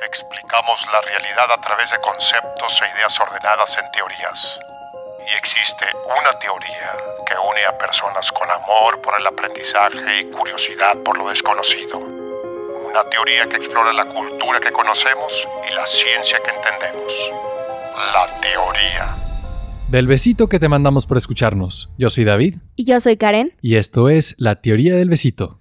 Explicamos la realidad a través de conceptos e ideas ordenadas en teorías. Y existe una teoría que une a personas con amor por el aprendizaje y curiosidad por lo desconocido. Una teoría que explora la cultura que conocemos y la ciencia que entendemos. La teoría. Del besito que te mandamos por escucharnos. Yo soy David. Y yo soy Karen. Y esto es La Teoría del Besito.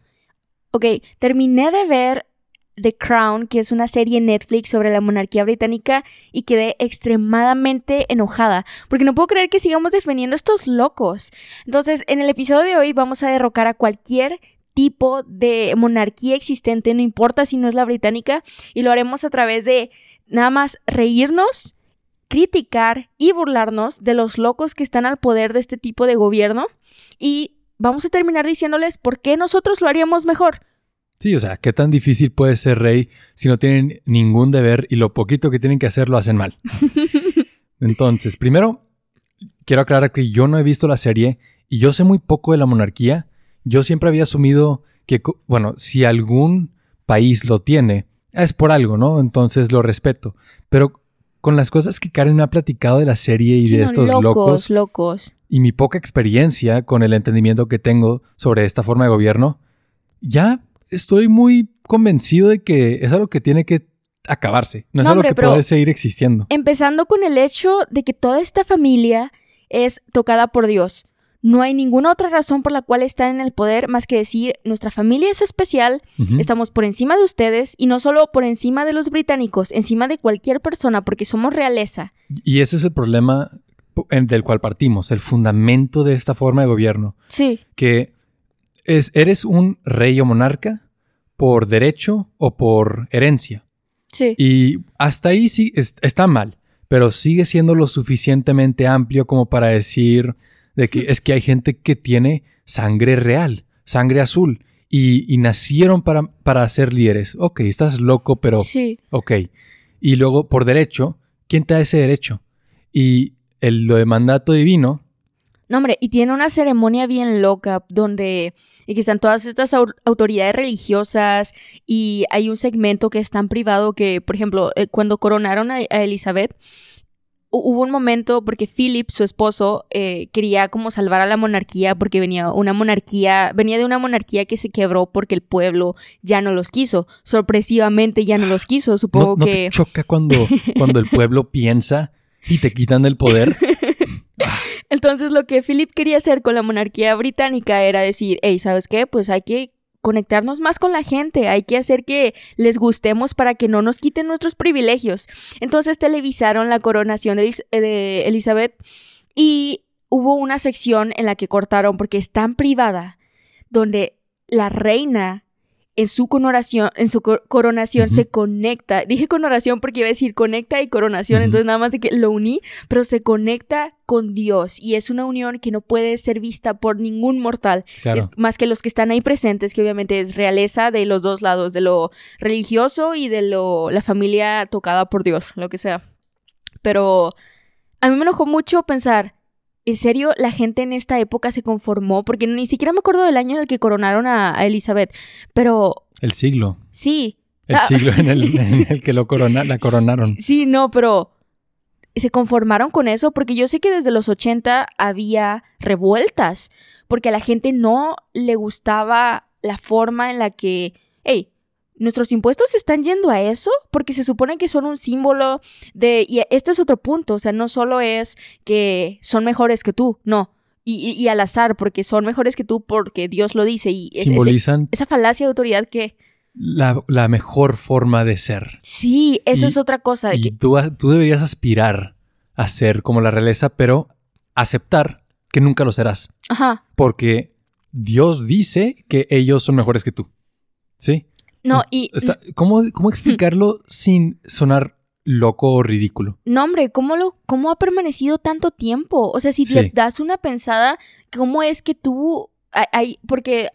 Ok, terminé de ver The Crown, que es una serie en Netflix sobre la monarquía británica, y quedé extremadamente enojada, porque no puedo creer que sigamos defendiendo a estos locos. Entonces, en el episodio de hoy vamos a derrocar a cualquier tipo de monarquía existente, no importa si no es la británica, y lo haremos a través de nada más reírnos, criticar y burlarnos de los locos que están al poder de este tipo de gobierno, y vamos a terminar diciéndoles por qué nosotros lo haríamos mejor. Sí, o sea, ¿qué tan difícil puede ser rey si no tienen ningún deber y lo poquito que tienen que hacer lo hacen mal? Entonces, primero, quiero aclarar que yo no he visto la serie y yo sé muy poco de la monarquía. Yo siempre había asumido que, bueno, si algún país lo tiene, es por algo, ¿no? Entonces lo respeto. Pero con las cosas que Karen me ha platicado de la serie y de estos locos, locos, locos, y mi poca experiencia con el entendimiento que tengo sobre esta forma de gobierno, ya estoy muy convencido de que es algo que tiene que acabarse. No es algo que puede seguir existiendo. Empezando con el hecho de que toda esta familia es tocada por Dios. No hay ninguna otra razón por la cual están en el poder más que decir nuestra familia es especial, estamos por encima de ustedes y no solo por encima de los británicos, encima de cualquier persona porque somos realeza. Y ese es el problema del cual partimos, el fundamento de esta forma de gobierno. Sí. Que es, eres un rey o monarca por derecho o por herencia. Sí. Y hasta ahí sí está mal, pero sigue siendo lo suficientemente amplio como para decir de que es que hay gente que tiene sangre real, sangre azul, y, nacieron para, para ser líderes. Ok, estás loco, pero... Sí. Ok. Y luego, por derecho, ¿quién te da ese derecho? Y el, lo de mandato divino... No, hombre, y tiene una ceremonia bien loca donde y que están todas estas autoridades religiosas y hay un segmento que es tan privado que, por ejemplo, eh, cuando coronaron a, Elizabeth, hubo un momento porque Philip, su esposo, eh, quería como salvar a la monarquía porque venía una monarquía, venía de una monarquía que se quebró porque el pueblo ya no los quiso. Sorpresivamente ya no los quiso. Supongo ¿No, que. Te choca cuando, cuando el pueblo piensa y te quitan el poder. Entonces lo que Philip quería hacer con la monarquía británica era decir, hey, ¿sabes qué? Pues hay que conectarnos más con la gente, hay que hacer que les gustemos para que no nos quiten nuestros privilegios. Entonces televisaron la coronación de, Elizabeth y hubo una sección en la que cortaron porque es tan privada, donde la reina en su coronación, en su coronación se conecta. Dije coronación porque iba a decir conecta y coronación, entonces nada más de que lo uní, pero se conecta con Dios y es una unión que no puede ser vista por ningún mortal, más que los que están ahí presentes, que obviamente es realeza de los dos lados, de lo religioso y de lo la familia tocada por Dios, lo que sea. Pero a mí me enojó mucho pensar ¿En serio la gente en esta época se conformó? Porque ni siquiera me acuerdo del año en el que coronaron a, Elizabeth, pero... El siglo. Sí. El ah. siglo en el, que lo corona, la coronaron. Sí, no, pero se conformaron con eso porque yo sé que desde los 80 había revueltas, porque a la gente no le gustaba la forma en la que, hey, nuestros impuestos están yendo a eso porque se supone que son un símbolo de... Y esto es otro punto, o sea, no solo es que son mejores que tú, no. Y, al azar, porque son mejores que tú porque Dios lo dice. Y Simbolizan... esa falacia de autoridad que... La, mejor forma de ser. Sí, eso es otra cosa. y tú, tú deberías aspirar a ser como la realeza, pero aceptar que nunca lo serás. Ajá. Porque Dios dice que ellos son mejores que tú. ¿Sí? No, y... ¿cómo, ¿Cómo explicarlo sin sonar loco o ridículo? No, hombre, ¿cómo, lo, cómo ha permanecido tanto tiempo? O sea, si le das una pensada, ¿cómo es que tú... Hay, porque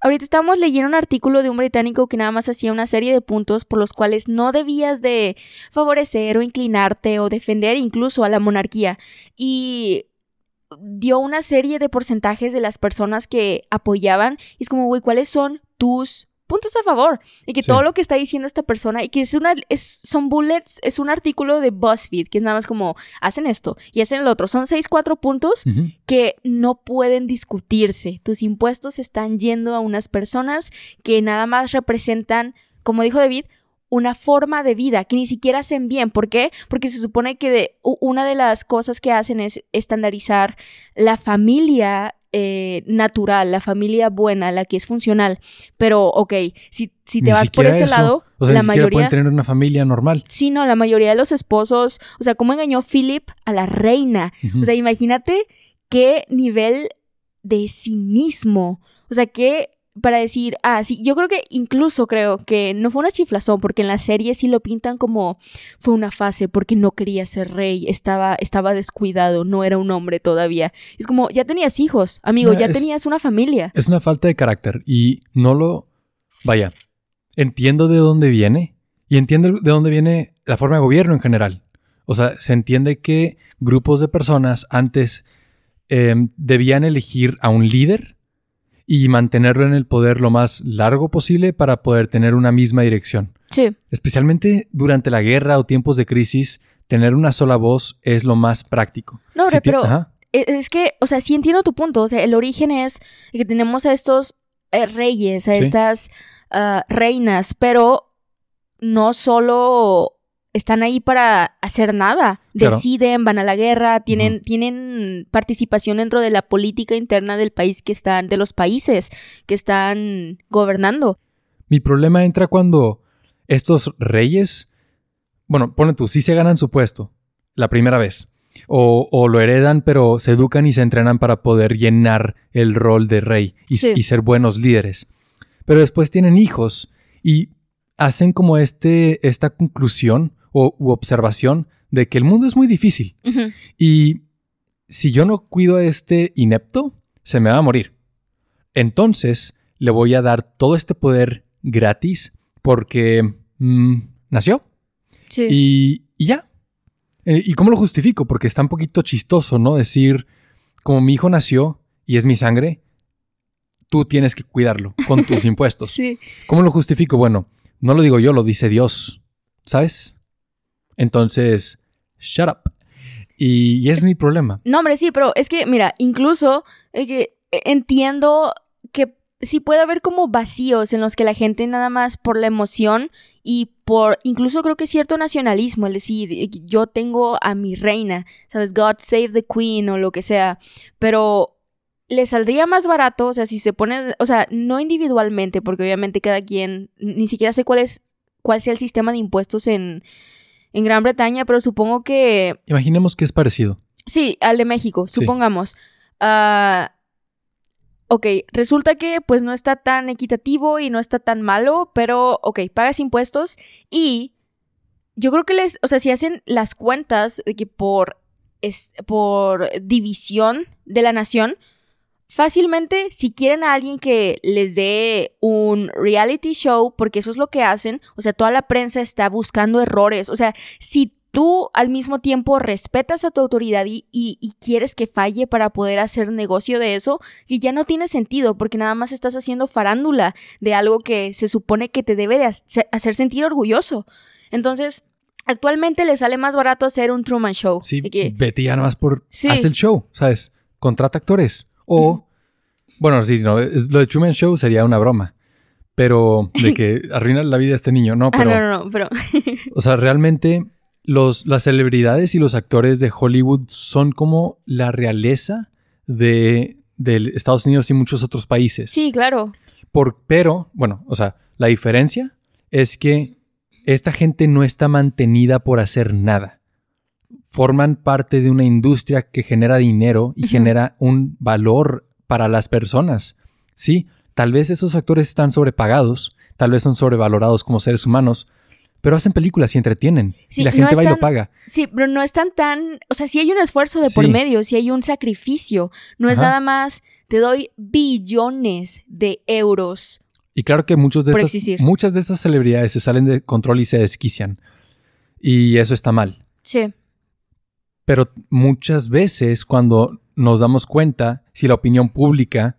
ahorita estamos leyendo un artículo de un británico que nada más hacía una serie de puntos por los cuales no debías de favorecer o inclinarte o defender incluso a la monarquía. Y dio una serie de porcentajes de las personas que apoyaban. Y es como, güey, ¿cuáles son tus puntos a favor. Y que Sí. todo lo que está diciendo esta persona, y que es una, es, son bullets, es un artículo de BuzzFeed, que es nada más como, hacen esto y hacen el otro. Son seis, cuatro puntos que no pueden discutirse. Tus impuestos están yendo a unas personas que nada más representan, como dijo David, una forma de vida que ni siquiera hacen bien. ¿Por qué? Porque se supone que de, una de las cosas que hacen es estandarizar la familia eh, natural, la familia buena, la que es funcional. Pero, ok, si, si te Ni vas por ese eso. lado, O sea, la ni mayoría... pueden tener una familia normal. Sí, no, la mayoría de los esposos, o sea, ¿cómo engañó Philip a la reina? O sea, imagínate qué nivel de cinismo. O sea, que para decir, ah, sí, yo creo que incluso creo que no fue una chiflazón, porque en la serie sí lo pintan como fue una fase porque no quería ser rey, estaba, estaba descuidado, no era un hombre todavía. Es como, ya tenías hijos, amigo, No, ya es- tenías una familia. Es una falta de carácter y no lo... Vaya, entiendo de dónde viene y entiendo de dónde viene la forma de gobierno en general. O sea, se entiende que grupos de personas antes em, debían elegir a un líder y mantenerlo en el poder lo más largo posible para poder tener una misma dirección. Sí, Especialmente durante la guerra o tiempos de crisis, tener una sola voz es lo más práctico. no, Si pero Ajá. E- Es que, o sea, sí entiendo tu punto. O sea, el origen es que tenemos a estos eh, reyes, a Sí. estas ah, reinas, pero no solo están ahí para hacer nada. Claro. Deciden, van a la guerra, tienen, tienen participación dentro de la política interna del país que están, de los países que están gobernando. Mi problema entra cuando estos reyes, bueno, pone tú, sí se ganan su puesto la primera vez. O, o lo heredan, pero se educan y se entrenan para poder llenar el rol de rey y, Sí. y ser buenos líderes. Pero después tienen hijos y hacen como este, esta conclusión o u observación de que el mundo es muy difícil. Y si yo no cuido a este inepto, se me va a morir. Entonces le voy a dar todo este poder gratis porque mm, nació. Sí. Y, y ya. Eh, ¿Y cómo lo justifico? Porque está un poquito chistoso, ¿no? Decir, como mi hijo nació y es mi sangre, tú tienes que cuidarlo con tus impuestos. Sí. ¿Cómo lo justifico? Bueno, no lo digo yo, lo dice Dios. ¿Sabes? Entonces, shut up. Y, y es mi problema. No, hombre, sí, pero es que, mira, incluso eh, que eh, entiendo que sí puede haber como vacíos en los que la gente nada más por la emoción y por incluso creo que cierto nacionalismo, es decir, eh, yo tengo a mi reina, ¿sabes? God save the queen o lo que sea, pero le saldría más barato, o sea, si se pone, o sea, no individualmente, porque obviamente cada quien, ni siquiera sé cuál es, cuál sea el sistema de impuestos en, en Gran Bretaña, pero supongo que Imaginemos que es parecido. Sí, al de México, Sí. supongamos. Ah, ok, resulta que pues no está tan equitativo y no está tan malo, pero ok, pagas impuestos y yo creo que les, o sea, si hacen las cuentas de que por, es, por división de la nación, fácilmente si quieren a alguien que les dé un reality show, porque eso es lo que hacen, o sea, toda la prensa está buscando errores, o sea, si tú al mismo tiempo respetas a tu autoridad y, y- y quieres que falle para poder hacer negocio de eso, y ya no tiene sentido porque nada más estás haciendo farándula de algo que se supone que te debe de hace- hacer sentir orgulloso. Entonces, actualmente le sale más barato hacer un Truman Show. Sí, que- vete ya nada más por... Sí. Haz el show, ¿sabes? Contrata actores. O... Bueno, sí, no, es- lo de Truman Show sería una broma. Pero de que arruina la vida a este niño, ¿no? Ah, Pero, no, no, no, pero... o sea, realmente los, las celebridades y los actores de Hollywood son como la realeza de, de Estados Unidos y muchos otros países. sí, claro. Por, pero, bueno, o sea, la diferencia es que esta gente no está mantenida por hacer nada. Forman parte de una industria que genera dinero y genera un valor para las personas. Sí, tal vez esos actores están sobrepagados, tal vez son sobrevalorados como seres humanos, pero hacen películas y entretienen. Sí, y la no gente va y lo paga. Sí, pero no están tan, o sea, sí hay un esfuerzo de por medio, sí hay un sacrificio, no es nada más, te doy billones de euros. Y claro que muchos de Por estas, existir. muchas de estas celebridades se salen de control y se desquician. Y eso está mal. Sí, Pero muchas veces cuando nos damos cuenta, si la opinión pública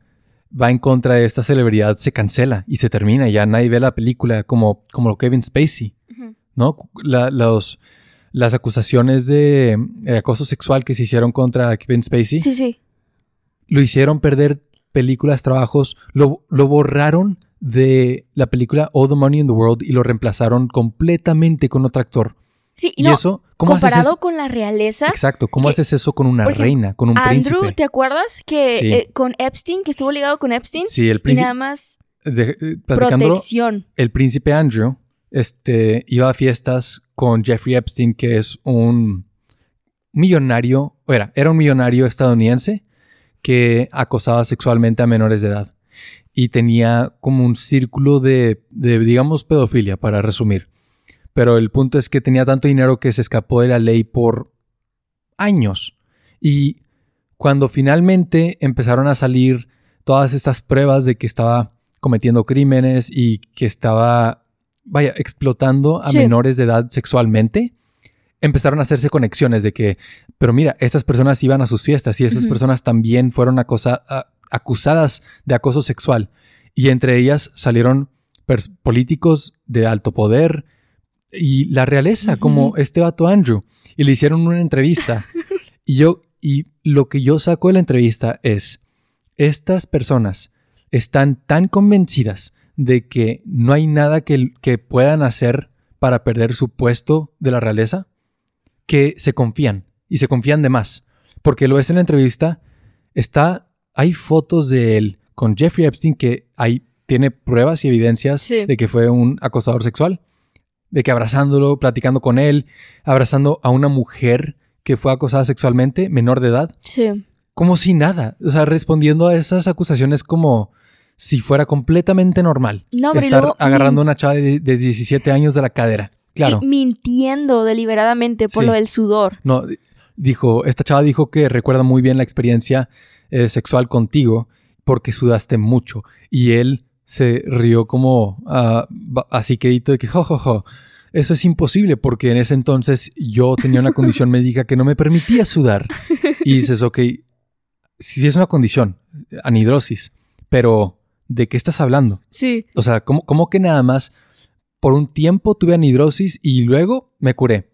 va en contra de esta celebridad se cancela y se termina. Ya nadie ve la película como, como Kevin Spacey. ¿no? La- los, las acusaciones de eh, acoso sexual que se hicieron contra Kevin Spacey Sí, sí. lo hicieron perder películas, trabajos, lo, lo borraron de la película All the Money in the World y lo reemplazaron completamente con otro actor. Sí, y Y, no, eso, ¿cómo haces comparado eso? con la realeza, Exacto, ¿cómo que- haces eso con una ejemplo, reina, con un Andrew, príncipe? ¿te acuerdas que Sí. eh, con Epstein, que estuvo ligado con Epstein? Sí, el y príncipe, nada más platicándolo, protección. el príncipe Andrew este, iba a fiestas con Jeffrey Epstein, que es un millonario, era, era un millonario estadounidense que acosaba sexualmente a menores de edad. Y tenía como un círculo de, de, digamos, pedofilia, para resumir. Pero el punto es que tenía tanto dinero que se escapó de la ley por años. Y cuando finalmente empezaron a salir todas estas pruebas de que estaba cometiendo crímenes y que estaba, vaya, explotando a Sí. menores de edad sexualmente, empezaron a hacerse conexiones de que, pero mira, estas personas iban a sus fiestas y estas personas también fueron acosa- acusadas de acoso sexual. Y entre ellas salieron políticos de alto poder y la realeza, como este vato Andrew. Y le hicieron una entrevista. y yo, y lo que yo saco de la entrevista es, estas personas están tan convencidas de que no hay nada que, que puedan hacer para perder su puesto de la realeza, que se confían y se confían de más. Porque lo ves en la entrevista, está, hay fotos de él con Jeffrey Epstein que hay, tiene pruebas y evidencias Sí. de que fue un acosador sexual, de que abrazándolo, platicando con él, abrazando a una mujer que fue acosada sexualmente, menor de edad, Sí. como si nada, o sea, respondiendo a esas acusaciones como si fuera completamente normal. No, estar luego, agarrando a una chava de, de 17 años de la cadera. Claro. y mintiendo deliberadamente por Sí. lo del sudor. No, dijo, esta chava dijo que recuerda muy bien la experiencia eh, sexual contigo porque sudaste mucho. Y él se rió como ba- así quedito de que, jo, jo, jo, eso es imposible porque en ese entonces yo tenía una condición médica que no me permitía sudar. Y dices, ok, sí es una condición, anhidrosis, pero ¿de qué estás hablando? Sí. O sea, ¿cómo, cómo que nada más por un tiempo tuve anhidrosis y luego me curé?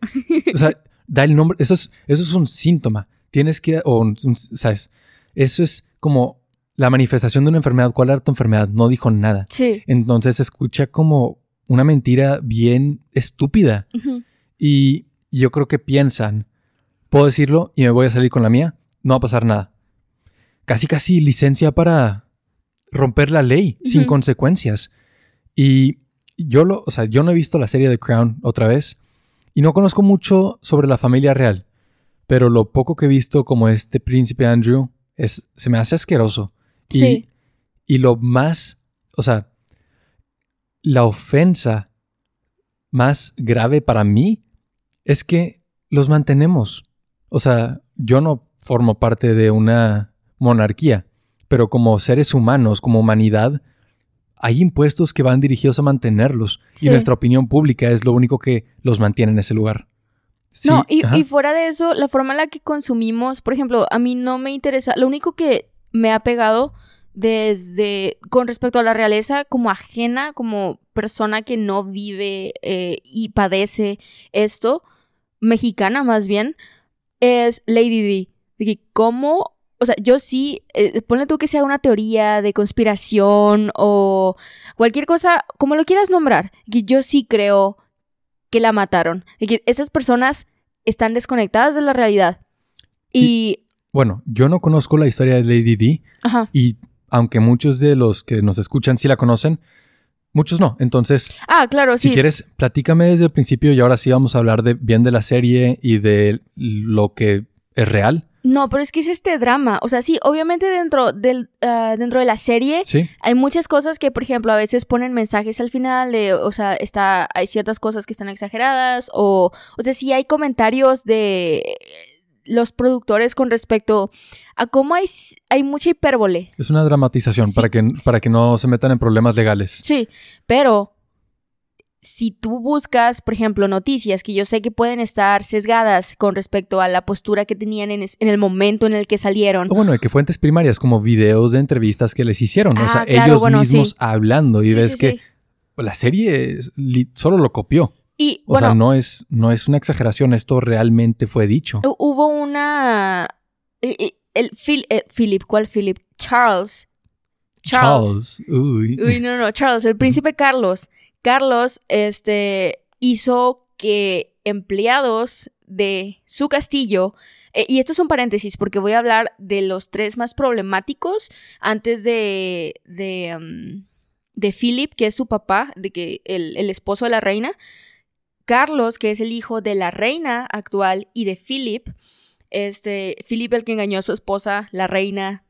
O sea, da el nombre, eso es, eso es un síntoma. Tienes que, o un- un- ¿sabes? Eso es como la manifestación de una enfermedad. ¿Cuál era tu enfermedad? No dijo nada. Sí. Entonces escucha como una mentira bien estúpida. Y yo creo que piensan, puedo decirlo y me voy a salir con la mía, no va a pasar nada. Casi, casi licencia para romper la ley sin consecuencias. Y yo lo, o sea, yo no he visto la serie de Crown otra vez y no conozco mucho sobre la familia real, pero lo poco que he visto como este príncipe Andrew es, se me hace asqueroso. Y, Sí. y lo más, o sea, la ofensa más grave para mí es que los mantenemos. O sea, yo no formo parte de una monarquía, pero como seres humanos, como humanidad, hay impuestos que van dirigidos a mantenerlos Sí. y nuestra opinión pública es lo único que los mantiene en ese lugar. Sí, no, y, y fuera de eso, la forma en la que consumimos, por ejemplo, a mí no me interesa, lo único que me ha pegado desde, con respecto a la realeza, como ajena, como persona que no vive eh, y padece esto, mexicana más bien, es Lady D. De que cómo, o sea, yo sí, eh, ponle tú que sea una teoría de conspiración o cualquier cosa, como lo quieras nombrar, que yo sí creo que la mataron. Y que esas personas están desconectadas de la realidad. Y, Bueno, yo no conozco la historia de Lady D ajá. y aunque muchos de los que nos escuchan sí la conocen, muchos no. Entonces, Ah, claro, sí. Si quieres, platícame desde el principio y ahora sí vamos a hablar de, bien de la serie y de lo que es real. No, pero es que es este drama. O sea, sí, obviamente dentro, del, ah, dentro de la serie Sí, hay muchas cosas que, por ejemplo, a veces ponen mensajes al final de, o sea, está, hay ciertas cosas que están exageradas o, o sea, sí hay comentarios de los productores con respecto a cómo hay, hay mucha hipérbole. es una dramatización Sí. para, que, para que no se metan en problemas legales. Sí, pero si tú buscas, por ejemplo, noticias que yo sé que pueden estar sesgadas con respecto a la postura que tenían en, es- en el momento en el que salieron. O bueno, de que fuentes primarias, como videos de entrevistas que les hicieron. o sea, Ah, claro, ellos bueno, mismos sí. hablando. Y Sí, ves que la serie solo lo copió. Y O bueno, sea, no es, no es una exageración, esto realmente fue dicho. hu- hubo una... El Phil- eh, Philip, ¿cuál Philip? Charles. Charles. Uy. Uy, no, no, Charles, el príncipe Carlos. Carlos, este, hizo que empleados de su castillo, eh, y esto es un paréntesis porque voy a hablar de los tres más problemáticos antes de, de, um, de Philip, que es su papá, de que el, el esposo de la reina. Carlos, que es el hijo de la reina actual, y de Philip, este, Philip el que engañó a su esposa, la reina,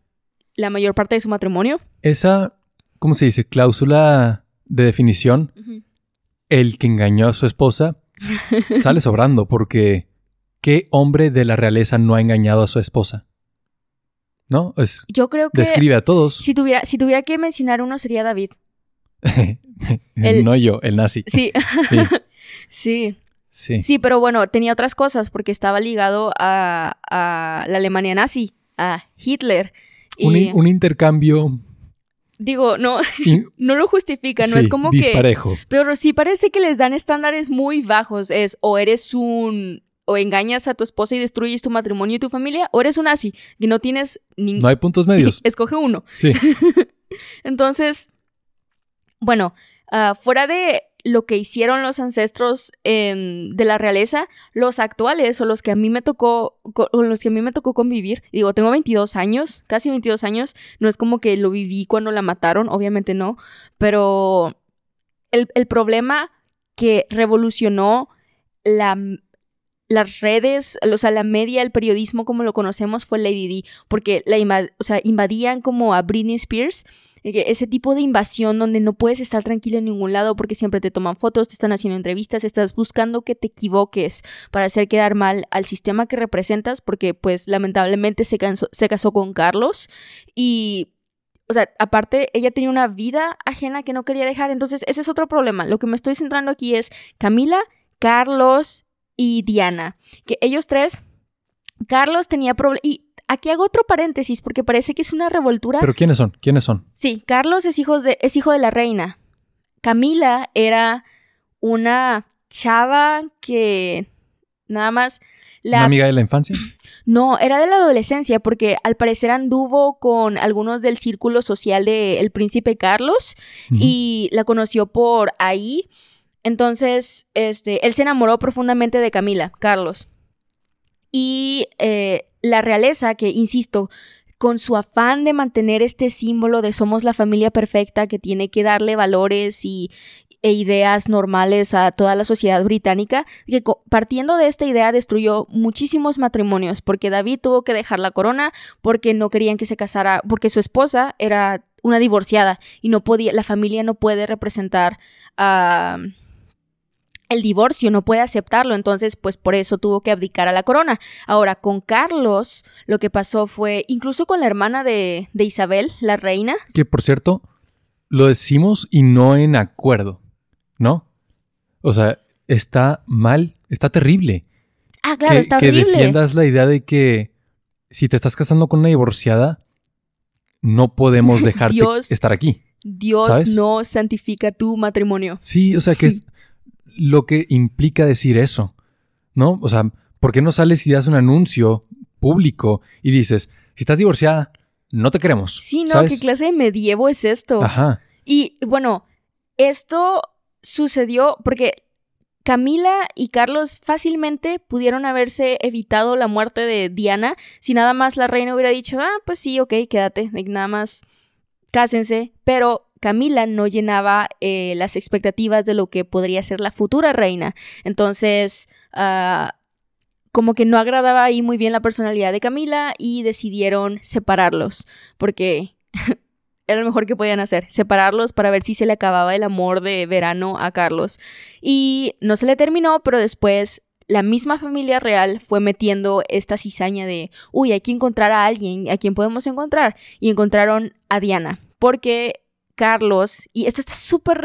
la mayor parte de su matrimonio. Esa, ¿cómo se dice? Cláusula de definición, el que engañó a su esposa, sale sobrando porque ¿qué hombre de la realeza no ha engañado a su esposa? ¿No? Es, Yo creo que describe a todos. si tuviera, si tuviera que mencionar uno sería David. El- no yo, el nazi. Sí, Sí, sí, sí. sí, pero bueno, tenía otras cosas porque estaba ligado a, a la Alemania nazi, a Hitler. Y Un, in- un intercambio digo, no, in- no lo justifica, no sí, es como que... disparejo. Pero sí parece que les dan estándares muy bajos. Es o eres un... o engañas a tu esposa y destruyes tu matrimonio y tu familia, o eres un nazi, que no tienes ningún... No hay puntos medios. Escoge uno. Sí. Entonces, bueno, ah, fuera de lo que hicieron los ancestros em, de la realeza, los actuales o los que a mí me tocó, co- con los que a mí me tocó convivir, digo, tengo 22 años, casi 22 años, no es como que lo viví cuando la mataron, obviamente no, pero el, el problema que revolucionó la, las redes, o sea, la media, el periodismo como lo conocemos fue Lady D, porque la invadían como a Britney Spears, ese tipo de invasión donde no puedes estar tranquilo en ningún lado porque siempre te toman fotos, te están haciendo entrevistas, estás buscando que te equivoques para hacer quedar mal al sistema que representas, porque pues lamentablemente se, se casó con Carlos y o sea, aparte, ella tenía una vida ajena que no quería dejar. Entonces, ese es otro problema. Lo que me estoy centrando aquí es Camila, Carlos y Diana. Que ellos tres, Carlos tenía problemas. Aquí hago otro paréntesis porque parece que es una revoltura. Pero ¿quiénes son? ¿Quiénes son? Sí, Carlos es, hijos de, es hijo de la reina. Camila era una chava que nada más ¿Una la amiga de la infancia? no, era de la adolescencia porque al parecer anduvo con algunos del círculo social del príncipe Carlos y la conoció por ahí. Entonces, este, él se enamoró profundamente de Camila, Carlos. Y eh, la realeza, que insisto, con su afán de mantener este símbolo de somos la familia perfecta que tiene que darle valores y, e ideas normales a toda la sociedad británica, que partiendo de esta idea destruyó muchísimos matrimonios, porque David tuvo que dejar la corona, porque no querían que se casara, porque su esposa era una divorciada y no podía, la familia no puede representar a el divorcio, no puede aceptarlo, entonces pues por eso tuvo que abdicar a la corona. Ahora, con Carlos, lo que pasó fue, incluso con la hermana de, de Isabel, la reina, Que por cierto, lo decimos y no en acuerdo, ¿no? O sea, está mal, está terrible. ah, claro, que, está que horrible. defiendas la idea de que si te estás casando con una divorciada, no podemos dejarte Dios. estar aquí. Dios ¿sabes? no santifica tu matrimonio. Sí, o sea, que es lo que implica decir eso, ¿no? O sea, ¿por qué no sales y das un anuncio público y dices, si estás divorciada, no te queremos? Sí, no, ¿sabes? ¿qué clase de medievo es esto? Ajá. Y bueno, esto sucedió porque Camila y Carlos fácilmente pudieron haberse evitado la muerte de Diana si nada más la reina hubiera dicho, ah, pues sí, ok, quédate, nada más cásense, pero Camila no llenaba eh, las expectativas de lo que podría ser la futura reina. Entonces, ah, como que no agradaba ahí muy bien la personalidad de Camila y decidieron separarlos, porque era lo mejor que podían hacer, separarlos para ver si se le acababa el amor de verano a Carlos. Y no se le terminó, pero después la misma familia real fue metiendo esta cizaña de, uy, hay que encontrar a alguien, a quien podemos encontrar. Y encontraron a Diana, porque Carlos, y esto está súper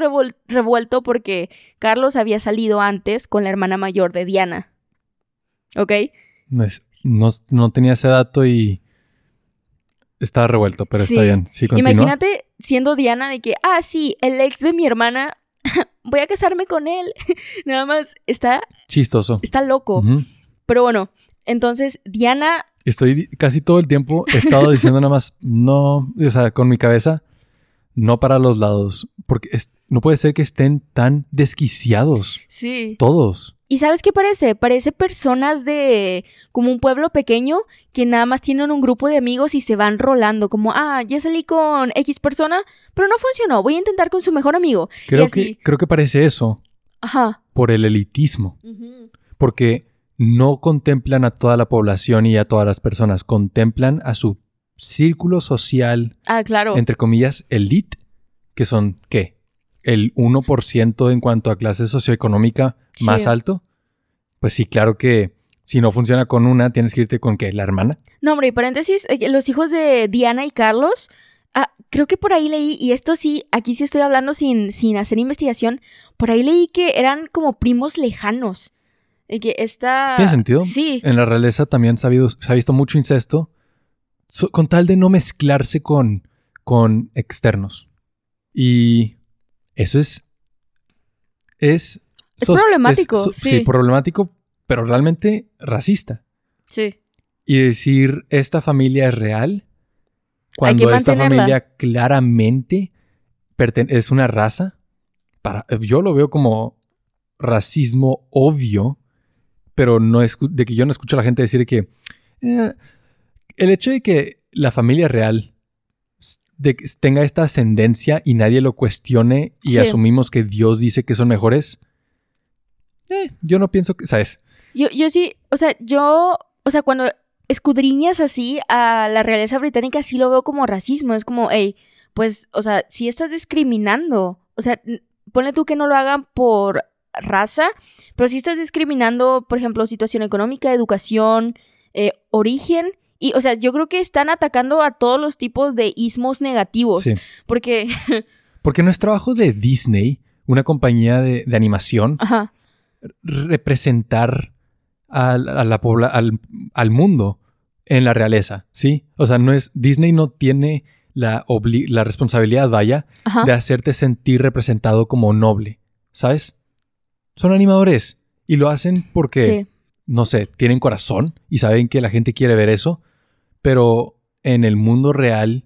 revuelto porque Carlos había salido antes con la hermana mayor de Diana. ¿Ok? No, es- no, no tenía ese dato y estaba revuelto, pero Sí. está bien. Sí, continúa. Imagínate siendo Diana de que, ah, sí, el ex de mi hermana, voy a casarme con él. Nada más está, Chistoso. está loco. Pero bueno, entonces Diana, Estoy casi todo el tiempo he estado diciendo nada más, no, o sea, con mi cabeza, no para los lados, porque es- no puede ser que estén tan desquiciados sí. todos. ¿Y sabes qué parece? Parece personas de como un pueblo pequeño que nada más tienen un grupo de amigos y se van rolando, como, ah, ya salí con X persona, pero no funcionó, voy a intentar con su mejor amigo. Creo así. que, creo que parece eso Ajá. por el elitismo, porque no contemplan a toda la población y a todas las personas, contemplan a su círculo social, Ah, claro. entre comillas, elite, que son, ¿qué? El 1% en cuanto a clase socioeconómica Sí. más alto. Pues sí, claro que si no funciona con una, tienes que irte con, ¿qué? ¿La hermana? No, hombre, y paréntesis, eh, los hijos de Diana y Carlos, ah, creo que por ahí leí, y esto sí, aquí sí estoy hablando sin, sin hacer investigación, por ahí leí que eran como primos lejanos. Y que esta... ¿Tiene sentido? Sí. En la realeza también se ha, habido- se ha visto mucho incesto so- con tal de no mezclarse con, con externos. Y eso es... Es... Es sos- problemático, sí. sí. problemático, pero realmente racista. Sí. Y decir, esta familia es real, cuando esta familia claramente es una raza, para, yo lo veo como racismo obvio, pero no es de que yo no escucho a la gente decir que eh, el hecho de que la familia real s- de que tenga esta ascendencia y nadie lo cuestione y Sí. asumimos que Dios dice que son mejores, eh, yo no pienso que, ¿sabes? Yo, yo sí, o sea, yo, o sea, cuando escudriñas así a la realeza británica, sí lo veo como racismo. Es como, hey, pues, o sea, si estás discriminando, o sea, ponle tú que no lo hagan por raza, pero si estás discriminando, por ejemplo, situación económica, educación, eh, origen, y, o sea, yo creo que están atacando a todos los tipos de ismos negativos, Sí. porque, Porque no es trabajo de Disney, una compañía de, de animación, ajá, representar al, a la pobla- al, al mundo en la realeza, ¿sí? O sea, no es, Disney no tiene la, obli- la responsabilidad, vaya, ajá, de hacerte sentir representado como noble, ¿sabes? Son animadores y lo hacen porque, sí, no sé, tienen corazón y saben que la gente quiere ver eso, pero en el mundo real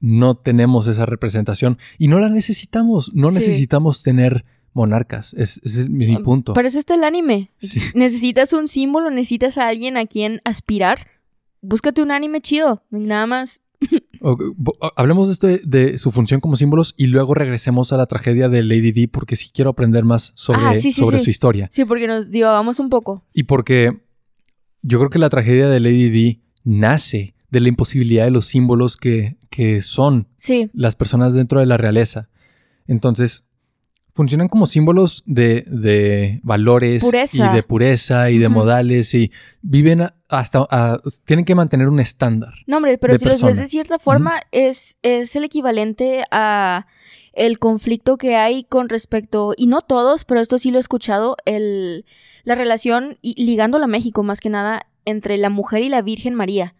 no tenemos esa representación y no la necesitamos, no Sí. necesitamos tener monarcas, es, ese es mi Ah, punto. para eso está el anime. Sí. necesitas un símbolo, necesitas a alguien a quien aspirar, búscate un anime chido, nada más. Hablemos de, esto de, de su función como símbolos y luego regresemos a la tragedia de Lady Di porque sí quiero aprender más sobre, Ah, sí, sí, sobre sí. su historia. Sí, porque nos divagamos un poco. Y porque yo creo que la tragedia de Lady Di nace de la imposibilidad de los símbolos que, que son las personas dentro de la realeza. Entonces, funcionan como símbolos de, de valores Pureza. y de pureza y de modales y viven hasta... a- tienen que mantener un estándar. no hombre, pero si los ves persona. de cierta forma, es, es el equivalente a el conflicto que hay con respecto, y no todos, pero esto sí lo he escuchado, el, la relación, y ligándola a México más que nada, entre la mujer y la Virgen María.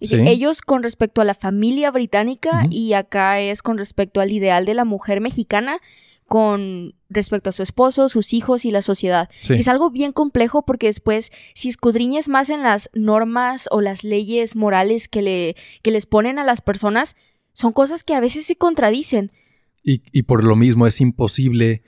Sí. Ellos con respecto a la familia británica y acá es con respecto al ideal de la mujer mexicana con respecto a su esposo, sus hijos y la sociedad. Sí. Es algo bien complejo porque después, si escudriñas más en las normas o las leyes morales que, le, que les ponen a las personas, son cosas que a veces se contradicen. Y, y por lo mismo es imposible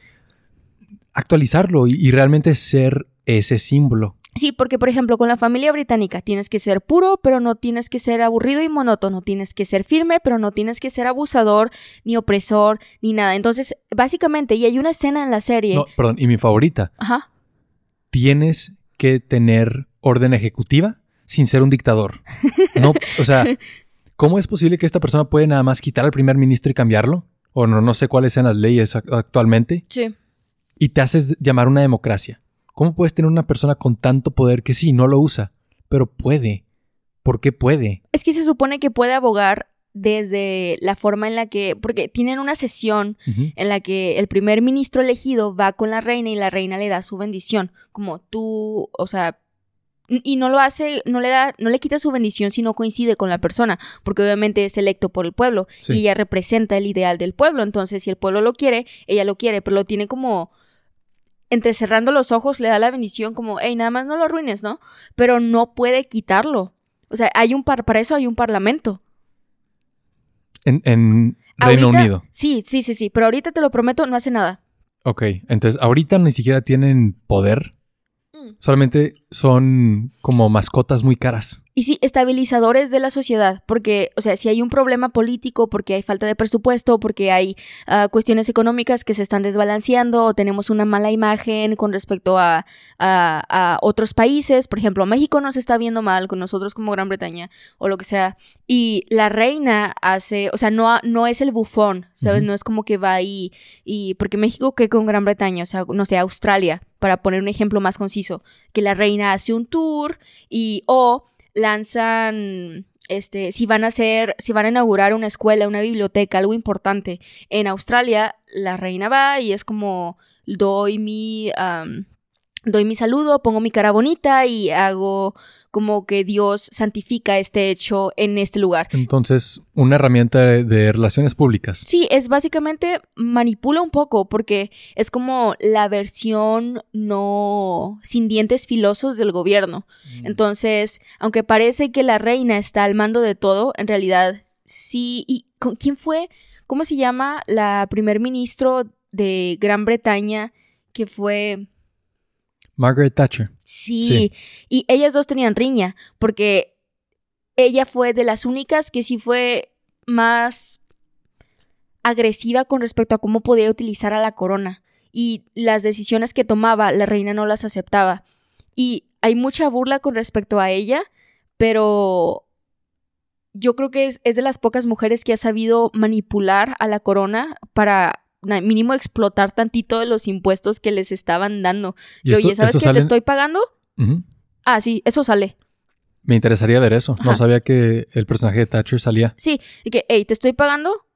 actualizarlo y, y realmente ser ese símbolo. Sí, porque por ejemplo con la familia británica tienes que ser puro, pero no tienes que ser aburrido y monótono, tienes que ser firme, pero no tienes que ser abusador, ni opresor, ni nada. Entonces, básicamente, y hay una escena en la serie. No, perdón, y mi favorita, Ajá. tienes que tener orden ejecutiva sin ser un dictador. No, o sea, ¿cómo es posible que esta persona puede nada más quitar al primer ministro y cambiarlo? O no, no sé cuáles sean las leyes ac- actualmente. Sí. Y te haces llamar una democracia. ¿Cómo puedes tener una persona con tanto poder que sí, no lo usa, pero puede? ¿Por qué puede? Es que se supone que puede abogar desde la forma en la que, porque tienen una sesión en la que el primer ministro elegido va con la reina y la reina le da su bendición, como tú, o sea, y no lo hace, no le da, no le quita su bendición si no coincide con la persona, porque obviamente es electo por el pueblo Sí. y ella representa el ideal del pueblo, entonces si el pueblo lo quiere, ella lo quiere, pero lo tiene como entrecerrando los ojos, le da la bendición como, hey, nada más no lo arruines, ¿no? Pero no puede quitarlo. O sea, hay un par, para eso hay un parlamento. En, en Reino Ahorita- Unido. Sí, sí, sí, sí, pero ahorita te lo prometo, no hace nada. Ok, entonces ahorita ni siquiera tienen poder. Mm. Solamente son como mascotas muy caras. Y sí, estabilizadores de la sociedad, porque, o sea, si hay un problema político, porque hay falta de presupuesto, porque hay ah, cuestiones económicas que se están desbalanceando, o tenemos una mala imagen con respecto a, a- a otros países, por ejemplo, México nos está viendo mal con nosotros como Gran Bretaña, o lo que sea, y la reina hace, o sea, no, no es el bufón, ¿sabes? No es como que va ahí, y porque México que con Gran Bretaña, o sea, no sé, Australia, para poner un ejemplo más conciso, que la reina hace un tour y o lanzan este si van a hacer si van a inaugurar una escuela, una biblioteca, algo importante en Australia, la reina va y es como doy mi doy mi saludo, pongo mi cara bonita y hago como que Dios santifica este hecho en este lugar. Entonces, una herramienta de, de relaciones públicas. Sí, es básicamente manipula un poco porque es como la versión no sin dientes filosos del gobierno. Entonces, aunque parece que la reina está al mando de todo, en realidad sí. ¿Y con quién fue? ¿Cómo se llama la primer ministro de Gran Bretaña que fue Margaret Thatcher. Sí. Sí. Y ellas dos tenían riña, porque ella fue de las únicas que sí fue más agresiva con respecto a cómo podía utilizar a la corona. Y las decisiones que tomaba, la reina no las aceptaba. Y hay mucha burla con respecto a ella, pero yo creo que es, es de las pocas mujeres que ha sabido manipular a la corona para mínimo explotar tantito de los impuestos que les estaban dando. ¿Y esto- oye, ¿sabes qué? Te estoy pagando. Ah, sí, eso sale. Me interesaría ver eso. No sabía que el personaje de Thatcher salía. Sí, y que, hey, te estoy pagando.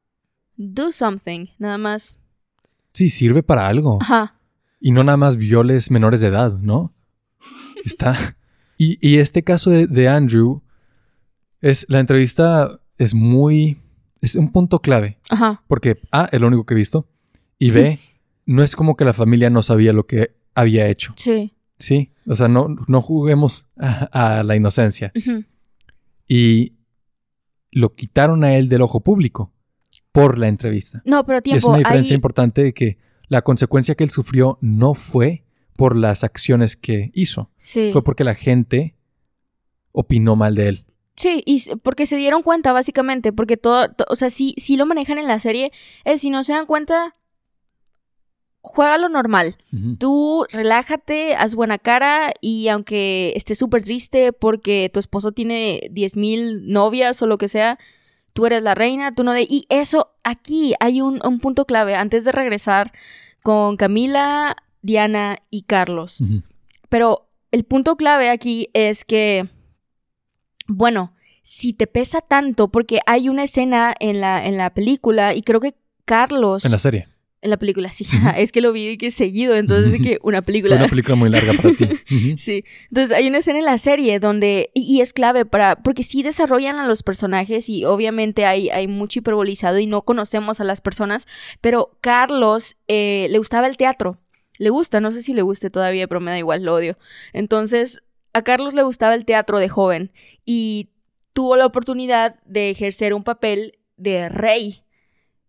Do something, nada más. Sí, sirve para algo. Ajá. Y no nada más violes menores de edad, ¿no? Está. Y, y este caso de, de Andrew es. La entrevista es muy. Es un punto clave. Ajá. Porque A, es lo único que he visto. Y B, no es como que la familia no sabía lo que había hecho. Sí. Sí. O sea, no, no juguemos a, a la inocencia. Y lo quitaron a él del ojo público por la entrevista. No, pero Y es tiempo. una diferencia hay- importante de que la consecuencia que él sufrió no fue por las acciones que hizo, Sí. fue porque la gente opinó mal de él. Sí, y porque se dieron cuenta, básicamente, porque todo, to- o sea, sí, sí lo manejan en la serie, es si no se dan cuenta, juega lo normal. Tú relájate, haz buena cara y aunque estés súper triste porque tu esposo tiene 10.000 novias o lo que sea, tú eres la reina, tú no de... Y eso, aquí hay un, un punto clave antes de regresar con Camila, Diana y Carlos. Pero el punto clave aquí es que, bueno, si te pesa tanto, porque hay una escena en la, en la película y creo que Carlos... En la serie. En la película, sí. Es que lo vi que seguido, entonces de que una Fue película. una película muy larga para ti. Sí. Entonces hay una escena en la serie donde. Y, y es clave para. Porque sí desarrollan a los personajes y obviamente hay, hay mucho hiperbolizado y no conocemos a las personas. Pero Carlos eh, le gustaba el teatro. Le gusta, no sé si le guste todavía, pero me da igual, lo odio. Entonces, a Carlos le gustaba el teatro de joven y tuvo la oportunidad de ejercer un papel de rey.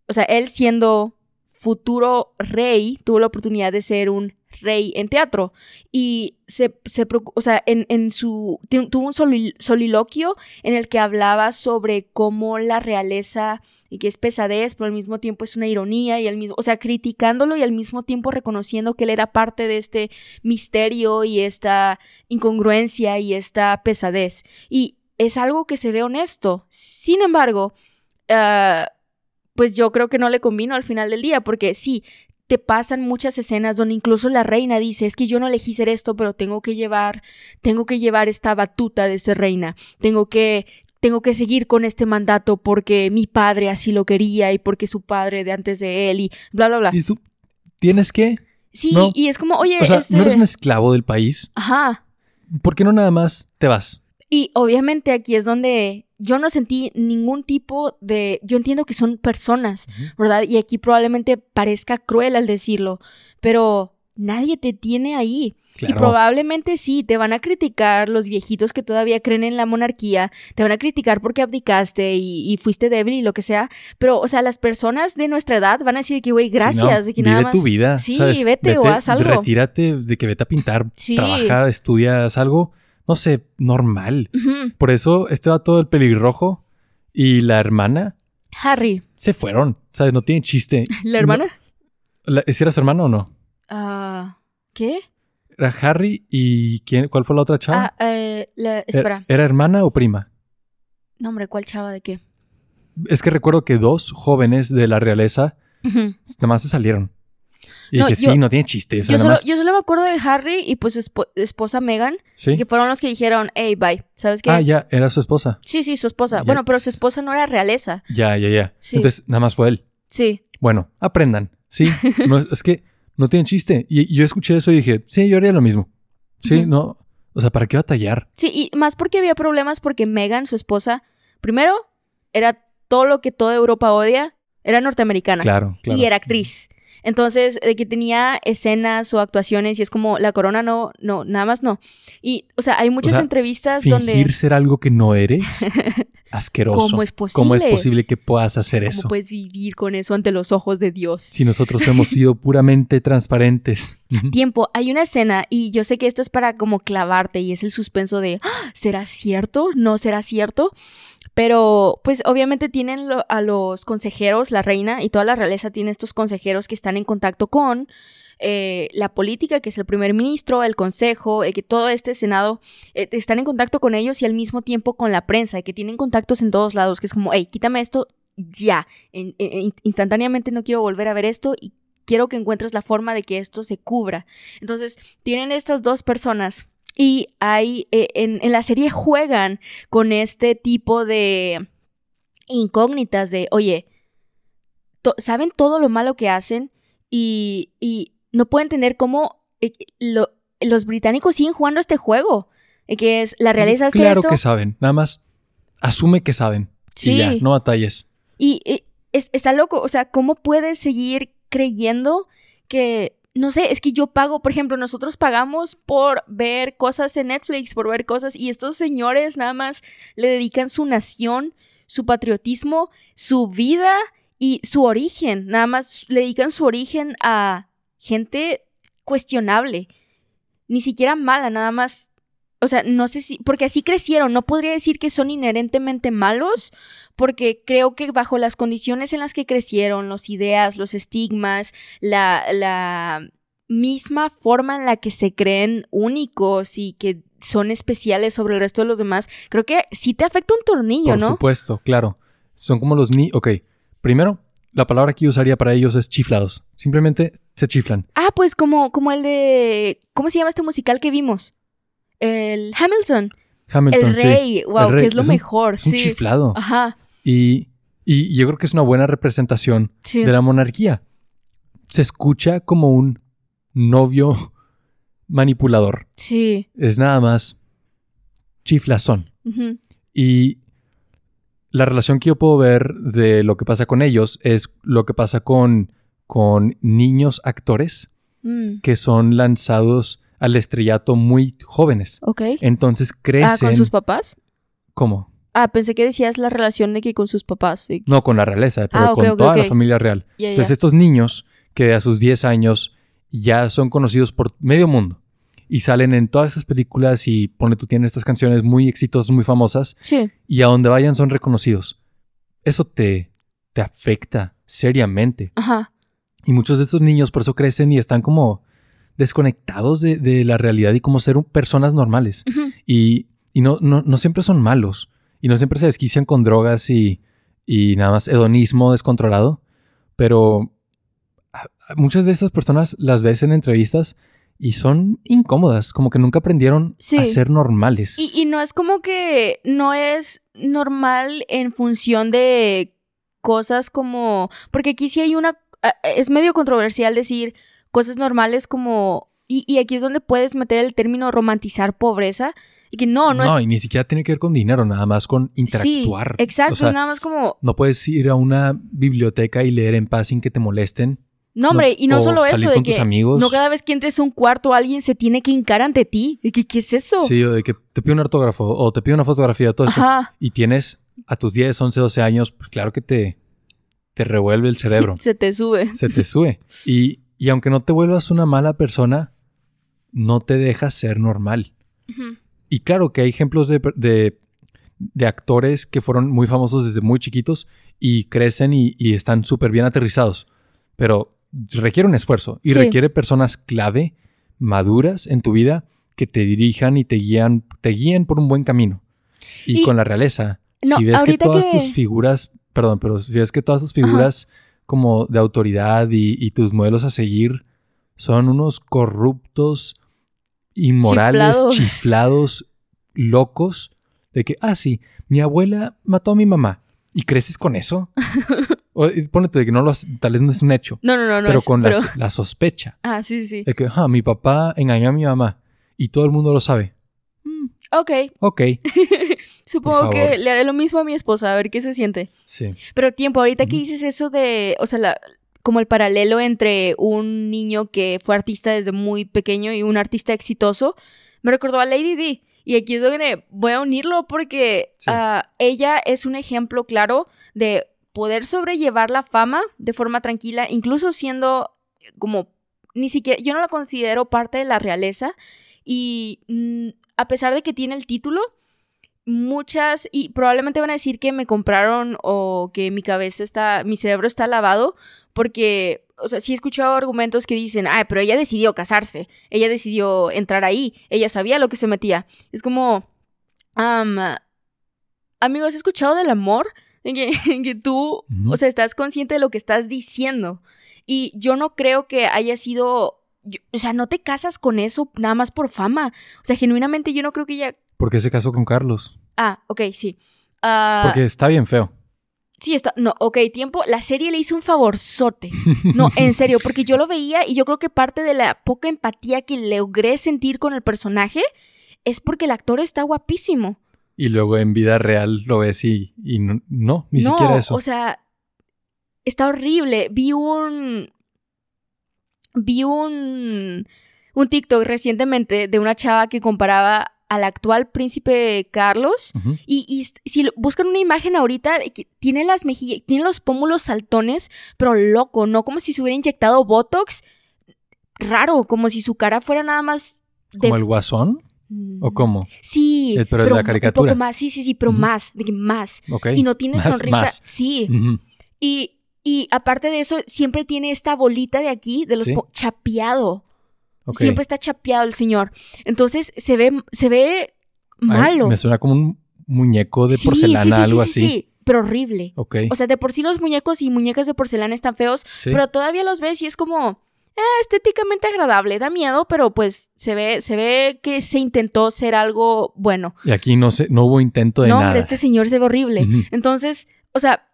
O sea, él siendo futuro rey, tuvo la oportunidad de ser un rey en teatro. Y se, se o sea, en, en su, tu- tuvo un solil- soliloquio en el que hablaba sobre cómo la realeza, y que es pesadez, pero al mismo tiempo es una ironía, y al mismo, o sea, criticándolo y al mismo tiempo reconociendo que él era parte de este misterio y esta incongruencia y esta pesadez. Y es algo que se ve honesto. Sin embargo, ah, pues yo creo que no le convino al final del día, porque sí, te pasan muchas escenas donde incluso la reina dice, es que yo no elegí ser esto, pero tengo que llevar, tengo que llevar esta batuta de ser reina, tengo que tengo que seguir con este mandato porque mi padre así lo quería y porque su padre de antes de él y bla, bla, bla. Y tú tienes que. Sí, no. y es como, oye, O sea, este- no eres un esclavo del país. Ajá. ¿Por qué no nada más te vas? Y obviamente aquí es donde yo no sentí ningún tipo de... Yo entiendo que son personas, ¿verdad? Y aquí probablemente parezca cruel al decirlo, pero nadie te tiene ahí. Y probablemente sí, te van a criticar los viejitos que todavía creen en la monarquía, te van a criticar porque abdicaste y, y fuiste débil y lo que sea, pero, o sea, las personas de nuestra edad van a decir que, güey, Sí, no, gracias, de que vive nada más... tu vida. Sí, ¿sabes? vete o haz algo. Retírate de que vete a pintar, Sí. trabaja, estudias algo, no sé, normal. Por eso este va todo el pelirrojo y la hermana Harry, se fueron. ¿Sabes? No tiene chiste. ¿la hermana? La- ¿Si era su hermano o no? Ah, ¿Qué? Era Harry y ¿quién? ¿Cuál fue la otra chava? Ah, eh, la- ¿Era- espera. ¿Era hermana o prima? No, hombre, ¿cuál chava de qué? Es que recuerdo que dos jóvenes de la realeza Ujú. nada más se salieron. Y No, dije, yo- sí, no tiene chiste. O sea, Yo solo, más- yo solo me acuerdo de Harry y pues su espo- esposa Megan, ¿Sí? que fueron los que dijeron, hey, bye, ¿sabes qué? Ah, ya, era su esposa. Sí, sí, su esposa. Ya. Bueno, pero su esposa no era realeza. Ya, ya, ya. Sí. Entonces, nada más fue él. Sí. Bueno, aprendan. Sí, no, es que no tienen chiste. Y yo escuché eso y dije, sí, yo haría lo mismo. Sí, no. O sea, ¿para qué batallar? Sí, y más porque había problemas porque Megan, su esposa, primero, era todo lo que toda Europa odia, era norteamericana. Claro, claro. Y era actriz. Entonces, de que tenía escenas o actuaciones y es como, la corona no, no, nada más no. Y, o sea, hay muchas sea, entrevistas Fingir donde... ser algo que no eres, asqueroso. ¿Cómo es ¿Cómo es posible? posible que puedas hacer ¿Cómo eso? puedes vivir con eso ante los ojos de Dios? Si nosotros hemos sido puramente transparentes. Tiempo, hay una escena y yo sé que esto es para como clavarte y es el suspenso de "Ah, ¿será cierto? ¿No será cierto? Pero pues obviamente tienen lo- a los consejeros, la reina y toda la realeza tiene estos consejeros que están en contacto con eh, la política, que es el primer ministro, el consejo, eh, que todo este senado eh, están en contacto con ellos y al mismo tiempo con la prensa, que tienen contactos en todos lados, que es como, hey, quítame esto ya, en- instantáneamente no quiero volver a ver esto y quiero que encuentres la forma de que esto se cubra. Entonces, tienen estas dos personas y hay, eh, en, en la serie juegan con este tipo de incógnitas de, oye, to- saben todo lo malo que hacen y, y no pueden entender cómo eh, lo- los británicos siguen jugando este juego, eh, que es la realeza es que Claro esto... que saben. Nada más asume que saben. Sí. Y ya, no batalles. Y, y es- está loco, o sea, ¿cómo puedes seguir creyendo que, no sé, es que yo pago, por ejemplo, nosotros pagamos por ver cosas en Netflix, por ver cosas, y estos señores nada más le dedican su nación, su patriotismo, su vida y su origen, nada más le dedican su origen a gente cuestionable, ni siquiera mala, nada más. O sea, no sé si, porque así crecieron, no podría decir que son inherentemente malos, porque creo que bajo las condiciones en las que crecieron, los ideas, los estigmas, la, la misma forma en la que se creen únicos y que son especiales sobre el resto de los demás, creo que sí te afecta un tornillo, Por ¿no? supuesto, claro. Son como los ni... Ok, primero, la palabra que yo usaría para ellos es chiflados. Simplemente se chiflan. Ah, pues como, como el de, ¿cómo se llama este musical que vimos? El Hamilton, Hamilton, el sí. rey, wow, El rey. que es lo Es un- mejor, un sí. chiflado. Ajá, Y, y yo creo que es una buena representación sí. de la monarquía. Se escucha como un novio manipulador. Sí. Es nada más chiflazón. Y la relación que yo puedo ver de lo que pasa con ellos es lo que pasa con, con niños actores mm, que son lanzados al estrellato muy jóvenes. Ok. Entonces Ah, crecen. ¿con sus papás? ¿Cómo? Ah, pensé que decías la relación de que con sus papás. No con la realeza, pero Ah, con toda la familia real. Ya. Entonces estos niños que a sus 10 años ya son conocidos por medio mundo y salen en todas esas películas y pone tú tienes estas canciones muy exitosas, muy famosas Sí. y a donde vayan son reconocidos. Eso te, te afecta seriamente. Ajá. Y muchos de estos niños por eso crecen y están como desconectados de, de la realidad y como ser un- personas normales. Y, y no, no, no siempre son malos. Y no siempre se desquician con drogas y, y nada más hedonismo descontrolado. Pero a- a muchas de estas personas las ves en entrevistas y son incómodas, como que nunca aprendieron Sí. a ser normales. Y, y no es como que no es normal en función de cosas como. Porque aquí sí hay una. Es medio controversial decir cosas normales como. Y, y aquí es donde puedes meter el término romantizar pobreza. Y que no, no, no, es. y ni siquiera tiene que ver con dinero, nada más con interactuar. Sí, exacto, O sea, nada más como. no puedes ir a una biblioteca y leer en paz sin que te molesten. No, hombre, y no solo eso, de que amigos. no cada vez que entres a un cuarto alguien se tiene que hincar ante ti. ¿Y que, ¿Qué es eso? Sí, o de que te pide un autógrafo o te pide una fotografía, todo eso. Ajá. Y tienes a tus 10, 11, 12 años, pues claro que te, te revuelve el cerebro. Se te sube. se te sube. Y, y aunque no te vuelvas una mala persona, no te dejas ser normal. Y claro que hay ejemplos de, de- de actores que fueron muy famosos desde muy chiquitos y crecen y, y están súper bien aterrizados. Pero requiere un esfuerzo y Sí. requiere personas clave, maduras en tu vida, que te dirijan y te guían, te guíen por un buen camino. Y, Y- con la realeza, No, si ves que todas que- tus figuras, perdón, pero si ves que todas tus figuras como de autoridad y, y tus modelos a seguir son unos corruptos, inmorales, Chiflados. chiflados, locos, de que, ah, sí, mi abuela mató a mi mamá. ¿Y creces con eso? o, ponle tú de que no lo, tal vez no es un hecho, No, no, no, no. pero es- con la- pero- La, sospecha Ah, sí, sí. de que, ah, mi papá engañó a mi mamá y todo el mundo lo sabe. Ok. ok, Supongo que le haré lo mismo a mi esposa, a ver qué se siente. sí. Pero tiempo, ahorita que dices eso de, o sea, la- como el paralelo entre un niño que fue artista desde muy pequeño y un artista exitoso, me recordó a Lady D. Y aquí es donde voy a unirlo porque Sí. ah, ella es un ejemplo claro de poder sobrellevar la fama de forma tranquila, incluso siendo como ni siquiera, yo no la considero parte de la realeza y a pesar de que tiene el título, muchas y probablemente van a decir que me compraron o que mi cabeza está, mi cerebro está lavado porque, o sea, sí he escuchado argumentos que dicen, ay, pero ella decidió casarse, ella decidió entrar ahí, ella sabía lo que se metía. Es como, am, amigos, ¿has escuchado del amor? En que, que tú, o sea, estás consciente de lo que estás diciendo. Y yo no creo que haya sido, yo- o sea, no te casas con eso nada más por fama. O sea, genuinamente yo no creo que ella... ¿Por qué se casó con Carlos? Ah, ok, sí. Ah, Porque está bien feo. Sí, está. No, ok, tiempo. La serie le hizo un favorzote. No, en serio, porque yo lo veía y yo creo que parte de la poca empatía que logré sentir con el personaje es porque el actor está guapísimo. Y luego en vida real lo ves y, y no, no, ni no, siquiera eso. O sea, está horrible. Vi un. Vi un. Un TikTok recientemente de una chava que comparaba al actual príncipe Carlos. Y, si buscan una imagen ahorita, tiene las mejillas, tiene los pómulos saltones, pero loco, ¿no? Como si se hubiera inyectado Botox. Raro, como si su cara fuera nada más de... ¿Como el guasón? Mm, ¿O cómo? Sí, Eh, pero de la un caricatura. poco más, sí, sí, sí, pero más, de que más. Ok. Y no tiene Más, sonrisa. más. Sí. Y, y aparte de eso, siempre tiene esta bolita de aquí, de los Sí. chapeado. Siempre está chapeado el señor. Entonces se ve, se ve Ay, malo. me suena como un muñeco de Sí, porcelana, sí, algo sí, así. Sí, pero horrible. Ok. O sea, de por sí los muñecos y muñecas de porcelana están feos, pero todavía los ves y es como eh, estéticamente agradable, da miedo, pero pues se ve, se ve que se intentó ser algo bueno. Y aquí no, se, no hubo intento de no, nada. hombre, este señor se ve horrible. Entonces, o sea,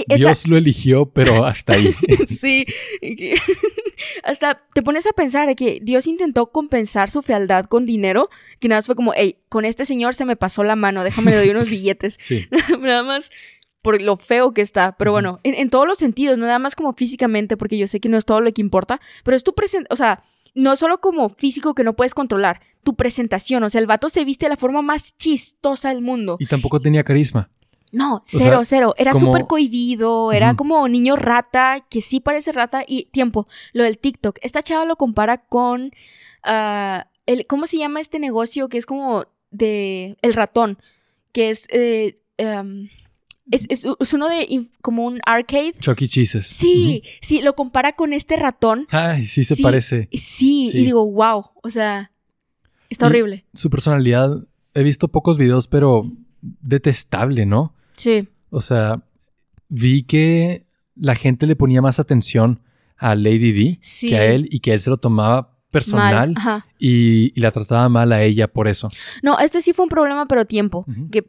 esta- Dios lo eligió, pero hasta ahí. sí, hasta te pones a pensar que Dios intentó compensar su fealdad con dinero, que nada más fue como, hey, con este señor se me pasó la mano, déjame le doy unos billetes. Sí. nada más por lo feo que está. Pero bueno, en, en todos los sentidos, no nada más como físicamente, porque yo sé que no es todo lo que importa, pero es tu presentación, o sea, no solo como físico que no puedes controlar, tu presentación, o sea, el vato se viste de la forma más chistosa del mundo. Y tampoco tenía carisma. No, sea, cero, cero. Era como- súper cohibido, era como niño rata, que sí parece rata. Y tiempo, lo del TikTok. Esta chava lo compara con. ah, el, ¿Cómo se llama este negocio que es como de. El ratón? Que es. eh, em, es, es- es uno de. como un arcade. Chuck E. Cheeses. Sí, sí, lo compara con este ratón. Ay, sí se Sí. parece. Sí, Sí. y digo, wow. O sea, está Y- horrible. Su personalidad, he visto pocos videos, pero detestable, ¿no? Sí. O sea, vi que la gente le ponía más atención a Lady D Sí. que a él y que él se lo tomaba personal y, y la trataba mal a ella por eso. No, este sí fue un problema, pero tiempo. Que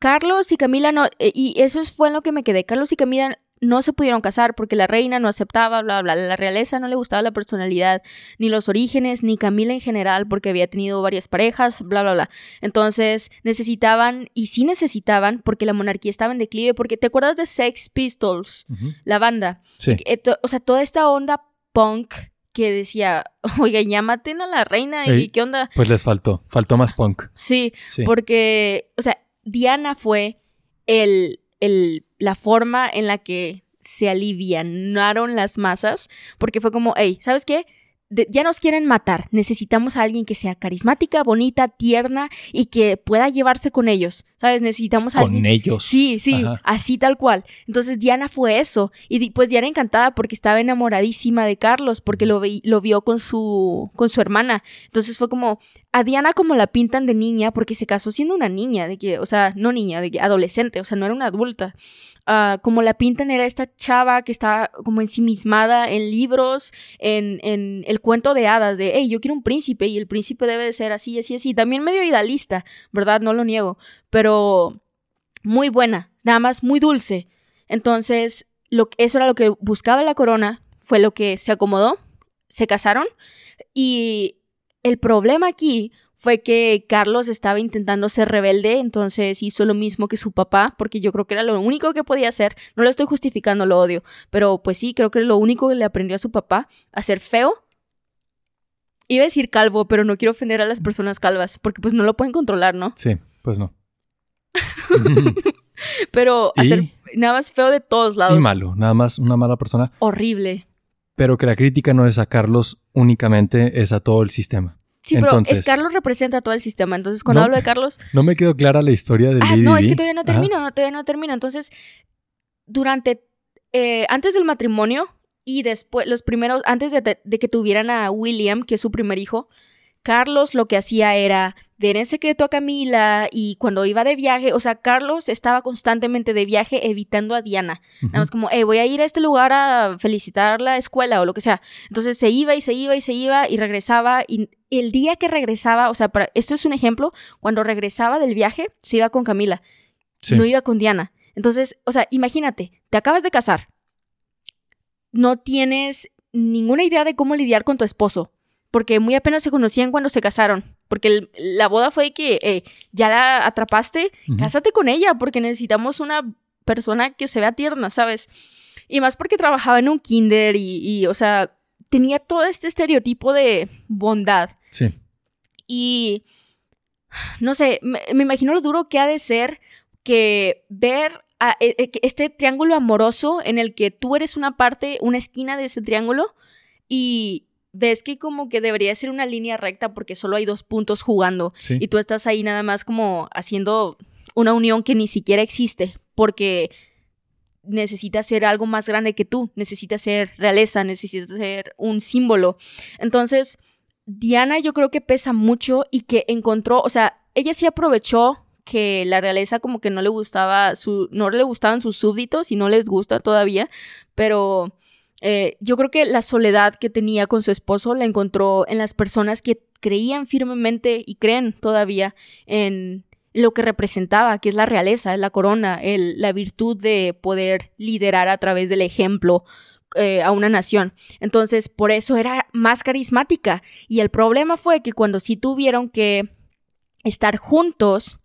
Carlos y Camila no. eh, Y eso es- fue en lo que me quedé. Carlos y Camila no se pudieron casar porque la reina no aceptaba, bla, bla. La realeza no le gustaba la personalidad, ni los orígenes, ni Camila en general, porque había tenido varias parejas, bla, bla, bla. Entonces necesitaban, y sí necesitaban, porque la monarquía estaba en declive, porque ¿te acuerdas de Sex Pistols, la banda? Sí. Eh, o sea, toda esta onda punk que decía, oiga, ya maten a la reina, ¿y Ey. qué onda? Pues les faltó, faltó más punk. Sí, Sí. porque, o sea, Diana fue el, el, la forma en la que se alivianaron las masas, porque fue como, hey, ¿sabes qué? De- ya nos quieren matar, necesitamos a alguien que sea carismática, bonita, tierna y que pueda llevarse con ellos, ¿sabes? Necesitamos a Con alguien... ellos. Sí, sí, Ajá. así tal cual. Entonces Diana fue eso. Y pues Diana encantada porque estaba enamoradísima de Carlos, porque lo, vi- lo vio con su, con su hermana. Entonces fue como, a Diana como la pintan de niña, porque se casó siendo una niña, de que, o sea, no niña, de que adolescente, o sea, no era una adulta. Ah, como la pintan era esta chava que estaba como ensimismada en libros, en, en el cuento de hadas, de, hey, yo quiero un príncipe y el príncipe debe de ser así, así, así. También medio idealista, ¿verdad? No lo niego, pero muy buena, nada más muy dulce. Entonces, lo, eso era lo que buscaba la corona, fue lo que se acomodó, se casaron y el problema aquí fue que Carlos estaba intentando ser rebelde, entonces hizo lo mismo que su papá, porque yo creo que era lo único que podía hacer. No lo estoy justificando, lo odio, pero pues sí, creo que lo único que le aprendió a su papá a ser feo. Iba a decir calvo, pero no quiero ofender a las personas calvas, porque pues no lo pueden controlar, ¿no? Sí, pues no. Pero Y- hacer nada más feo de todos lados. y malo, nada más una mala persona. Horrible. Pero que la crítica no es a Carlos únicamente, es a todo el sistema. Sí, pero Entonces- es Carlos representa todo el sistema. Entonces, cuando No. hablo de Carlos, No me quedó clara la historia del ah, no, es que todavía no Ajá. termino, no, todavía no termino. Entonces, durante, eh, antes del matrimonio y después, los primeros, antes de, de que tuvieran a William, que es su primer hijo, Carlos lo que hacía era ver en secreto a Camila y cuando iba de viaje, o sea, Carlos estaba constantemente de viaje evitando a Diana. Nada más como, hey, voy a ir a este lugar a felicitar la escuela o lo que sea. Entonces se iba y se iba y se iba y regresaba. Y el día que regresaba, o sea, para, esto es un ejemplo, cuando regresaba del viaje, se iba con Camila, Sí. no iba con Diana. Entonces, o sea, imagínate, te acabas de casar, no tienes ninguna idea de cómo lidiar con tu esposo, porque muy apenas se conocían cuando se casaron. Porque el- la boda fue que eh, ya la atrapaste, Ujú. cásate con ella porque necesitamos una persona que se vea tierna, ¿sabes? Y más porque trabajaba en un kinder y, y, o sea, tenía todo este estereotipo de bondad. Sí. Y, no sé, me, me imagino lo duro que ha de ser que ver a- e- e- este triángulo amoroso en el que tú eres una parte, una esquina de ese triángulo y ves que como que debería ser una línea recta porque solo hay dos puntos jugando Sí. y tú estás ahí nada más como haciendo una unión que ni siquiera existe porque necesitas ser algo más grande que tú, necesitas ser realeza, necesitas ser un símbolo. Entonces, Diana yo creo que pesa mucho y que encontró, o sea, ella sí aprovechó que la realeza como que no le gustaba su no le gustaban sus súbditos y no les gusta todavía, pero eh, yo creo que la soledad que tenía con su esposo la encontró en las personas que creían firmemente y creen todavía en lo que representaba, que es la realeza, la corona, el- la virtud de poder liderar a través del ejemplo eh, a una nación. Entonces, por eso era más carismática. Y el problema fue que cuando sí tuvieron que estar juntos,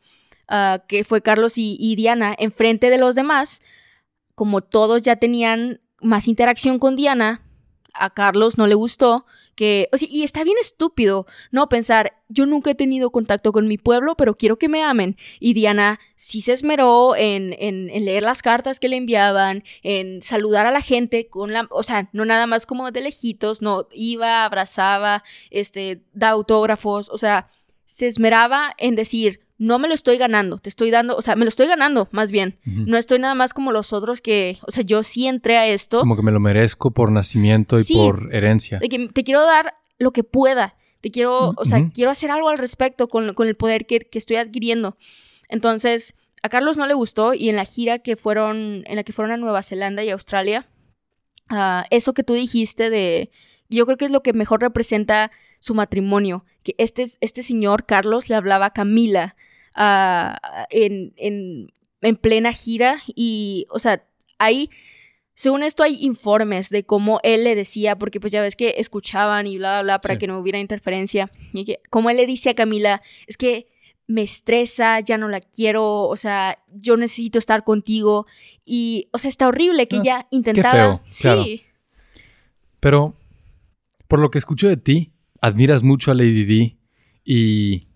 ah, que fue Carlos y, y Diana, enfrente de los demás, como todos ya tenían más interacción con Diana, a Carlos no le gustó que, o sea, y está bien estúpido, ¿no? Pensar, yo nunca he tenido contacto con mi pueblo, pero quiero que me amen. Y Diana sí se esmeró en, en, leer las cartas que le enviaban, en saludar a la gente con la, o sea, no nada más como de lejitos, no, iba, abrazaba, este, da autógrafos, o sea, se esmeraba en decir, no me lo estoy ganando, te estoy dando, o sea, me lo estoy ganando, más bien. No estoy nada más como los otros que, o sea, yo sí entré a esto. Como que me lo merezco por nacimiento y Sí. por herencia. De que te quiero dar lo que pueda. Te quiero, o sea, quiero hacer algo al respecto con, con el poder que, que estoy adquiriendo. Entonces, a Carlos no le gustó y en la gira que fueron, en la que fueron a Nueva Zelanda y Australia, ah, eso que tú dijiste de yo creo que es lo que mejor representa su matrimonio, que este, este señor Carlos le hablaba a Camila ah, en, en, en plena gira y, o sea, ahí según esto hay informes de cómo él le decía, porque pues ya ves que escuchaban y bla, bla, bla, para que no hubiera interferencia. Y que, como él le dice a Camila, es que me estresa, ya no la quiero, o sea, yo necesito estar contigo. Y, o sea, está horrible que ella intentaba. Qué feo, sí. Pero, por lo que escucho de ti, admiras mucho a Lady D y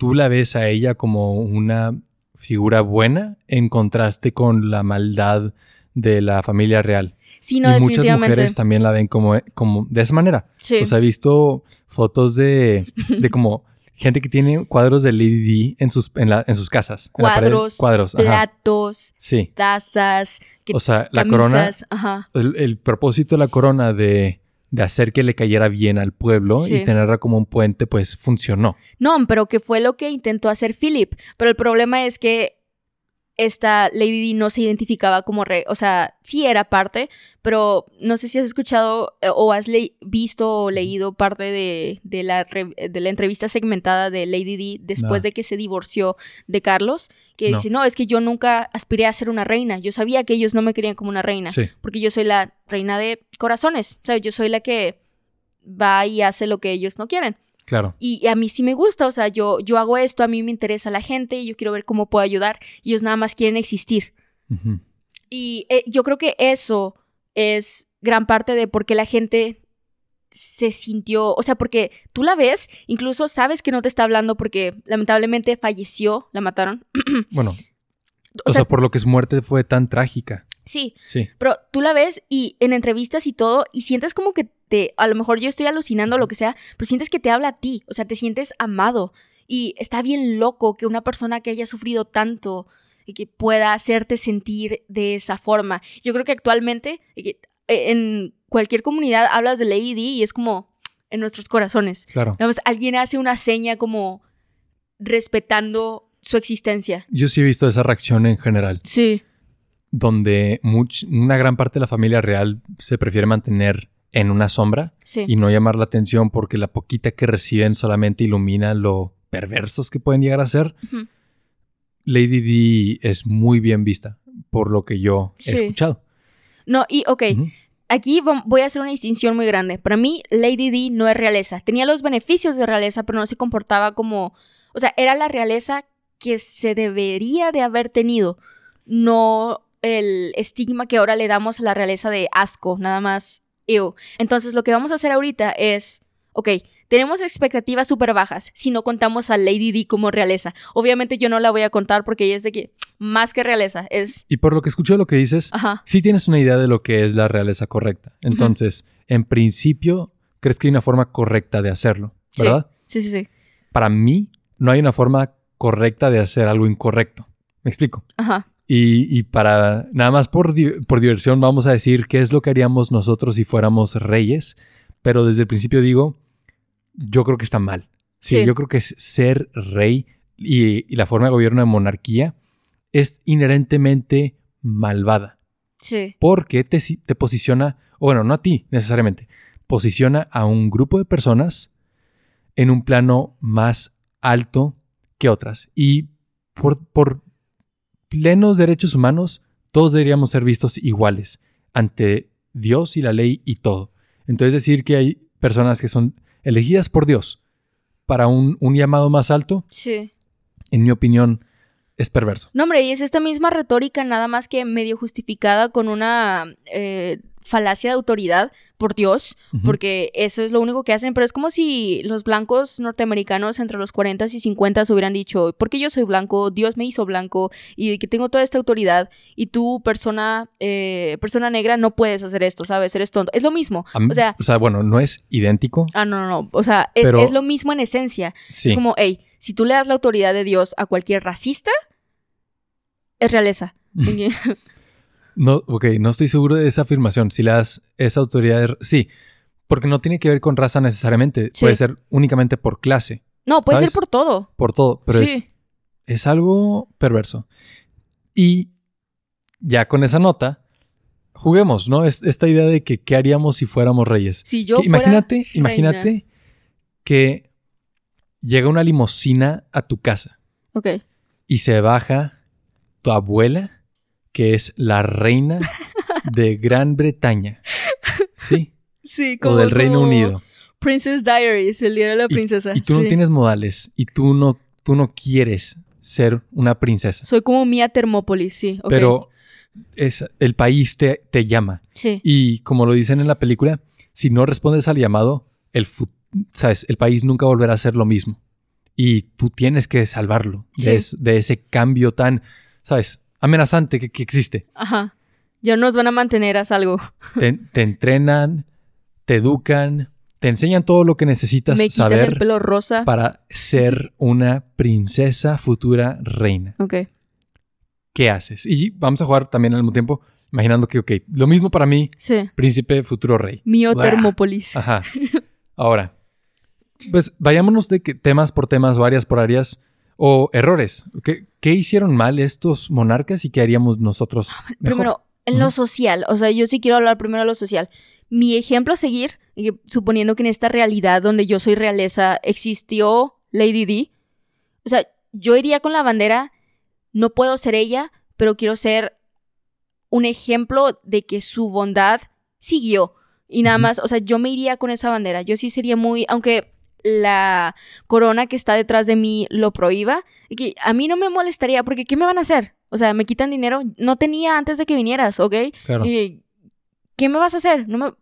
tú la ves a ella como una figura buena en contraste con la maldad de la familia real. Sí, no, y muchas mujeres también la ven como, como de esa manera. Sí. O sea, he visto fotos de, de como gente que tiene cuadros de Lady D en sus, en, la, en sus casas. Cuadros, cuadros platos, sí. tazas, o sea, la corona, ajá. El, propósito de la corona de, de, hacer que le cayera bien al pueblo y tenerla como un puente, pues funcionó. No, pero que fue lo que intentó hacer Philip. Pero el problema es que esta Lady Di no se identificaba como rey, o sea, sí era parte, pero no sé si has escuchado eh, o has visto o leído parte de, de, la, de, la, entrevista segmentada de Lady Di después de que se divorció de Carlos, que dice, no, es que yo nunca aspiré a ser una reina, yo sabía que ellos no me querían como una reina, porque yo soy la reina de corazones, ¿sabes? Yo soy la que va y hace lo que ellos no quieren. Claro. Y, a mí sí me gusta, o sea, yo, yo hago esto, a mí me interesa la gente, y yo quiero ver cómo puedo ayudar, y ellos nada más quieren existir. Y eh, yo creo que eso es gran parte de por qué la gente se sintió, o sea, porque tú la ves, incluso sabes que no te está hablando porque lamentablemente falleció, la mataron. bueno, o, sea, por lo que su muerte fue tan trágica. Sí. Sí. Pero tú la ves y en entrevistas y todo, y sientes como que te, a lo mejor yo estoy alucinando lo que sea, pero sientes que te habla a ti, o sea, te sientes amado. Y está bien loco que una persona que haya sufrido tanto y que pueda hacerte sentir de esa forma. Yo creo que actualmente eh, en cualquier comunidad hablas de Lady y es como en nuestros corazones. Claro. alguien hace una seña como respetando su existencia. Yo sí he visto esa reacción en general. Sí donde una gran parte de la familia real se prefiere mantener en una sombra y no llamar la atención porque la poquita que reciben solamente ilumina lo perversos que pueden llegar a ser. Lady D es muy bien vista por lo que yo he escuchado. No, y ok, aquí voy a hacer una distinción muy grande. Para mí, Lady D no es realeza. Tenía los beneficios de realeza, pero no se comportaba como... O sea, era la realeza que se debería de haber tenido. No el estigma que ahora le damos a la realeza de asco, nada más ew. Entonces lo que vamos a hacer ahorita es, ok, tenemos expectativas súper bajas si no contamos a Lady D como realeza. Obviamente yo no la voy a contar porque ella es de que más que realeza es... Y por lo que escucho lo que dices, sí tienes una idea de lo que es la realeza correcta. Entonces, en principio, crees que hay una forma correcta de hacerlo, ¿verdad? Sí, sí, sí. Para mí, no hay una forma correcta de hacer algo incorrecto. ¿Me explico? Ajá. Y, para nada más por, por, diversión vamos a decir qué es lo que haríamos nosotros si fuéramos reyes, pero desde el principio digo, yo creo que está mal. Sí, yo creo que ser rey y, la forma de gobierno de monarquía es inherentemente malvada. Sí. Porque te, te posiciona, o bueno, no a ti necesariamente, posiciona a un grupo de personas en un plano más alto que otras. Y por, por plenos derechos humanos, todos deberíamos ser vistos iguales ante Dios y la ley y todo. Entonces decir que hay personas que son elegidas por Dios para un, llamado más alto, sí. en mi opinión, es perverso. No, hombre, y es esta misma retórica nada más que medio justificada con una eh, falacia de autoridad por Dios, porque eso es lo único que hacen, pero es como si los blancos norteamericanos entre los 40 y 50 hubieran dicho, porque yo soy blanco, Dios me hizo blanco y que tengo toda esta autoridad y tú, persona, eh, persona negra, no puedes hacer esto, ¿sabes? Eres tonto. Es lo mismo. o sea, o sea, bueno, no es idéntico. Ah, no, no, no. O sea, es, es lo mismo en esencia. Es como, hey, si tú le das la autoridad de Dios a cualquier racista, es realeza. No, ok, no estoy seguro de esa afirmación. Si le das esa autoridad, sí, porque no tiene que ver con raza necesariamente. Puede ser únicamente por clase. No, puede ser por todo. Por todo, pero es, es algo perverso. Y ya con esa nota, juguemos, ¿no? Es, esta idea de que qué haríamos si fuéramos reyes. Si yo Que fuera imagínate, reina. imagínate que llega una limusina a tu casa Ok. y se baja tu abuela, que es la reina de Gran Bretaña. ¿Sí? Sí, O del Reino Unido. Princess Diaries, el día de la princesa. Y tú no tienes modales y tú no, tú no quieres ser una princesa. Soy como Mia Thermopolis, sí. Pero es, el país te, te llama. Sí. Y como lo dicen en la película, si no respondes al llamado, el, ¿sabes? el país nunca volverá a ser lo mismo. Y tú tienes que salvarlo de, es- de ese cambio tan, ¿sabes? Amenazante que, que existe. Ajá. Ya nos van a mantener a salvo. Te, te entrenan, te educan, te enseñan todo lo que necesitas Me quitan el saber pelo rosa. para ser una princesa futura reina. Ok. ¿Qué haces? Y vamos a jugar también al mismo tiempo, imaginando que, ok, lo mismo para mí, Sí. príncipe, futuro rey. Mio Buah. Thermopolis. Ajá. Ahora, pues vayámonos de que temas por temas, varias por áreas, o errores. ¿Qué, qué hicieron mal estos monarcas y qué haríamos nosotros mejor? Primero, en lo social. O sea, yo sí quiero hablar primero de lo social. Mi ejemplo a seguir, suponiendo que en esta realidad donde yo soy realeza existió Lady D. O sea, yo iría con la bandera, no puedo ser ella, pero quiero ser un ejemplo de que su bondad siguió. Y nada más, o sea, yo me iría con esa bandera. Yo sí sería muy, aunque la corona que está detrás de mí lo prohíba, y que a mí no me molestaría, porque ¿qué me van a hacer? O sea, me quitan dinero. No tenía antes de que vinieras, ¿ok? Claro. Y, ¿Qué me vas a hacer? No me...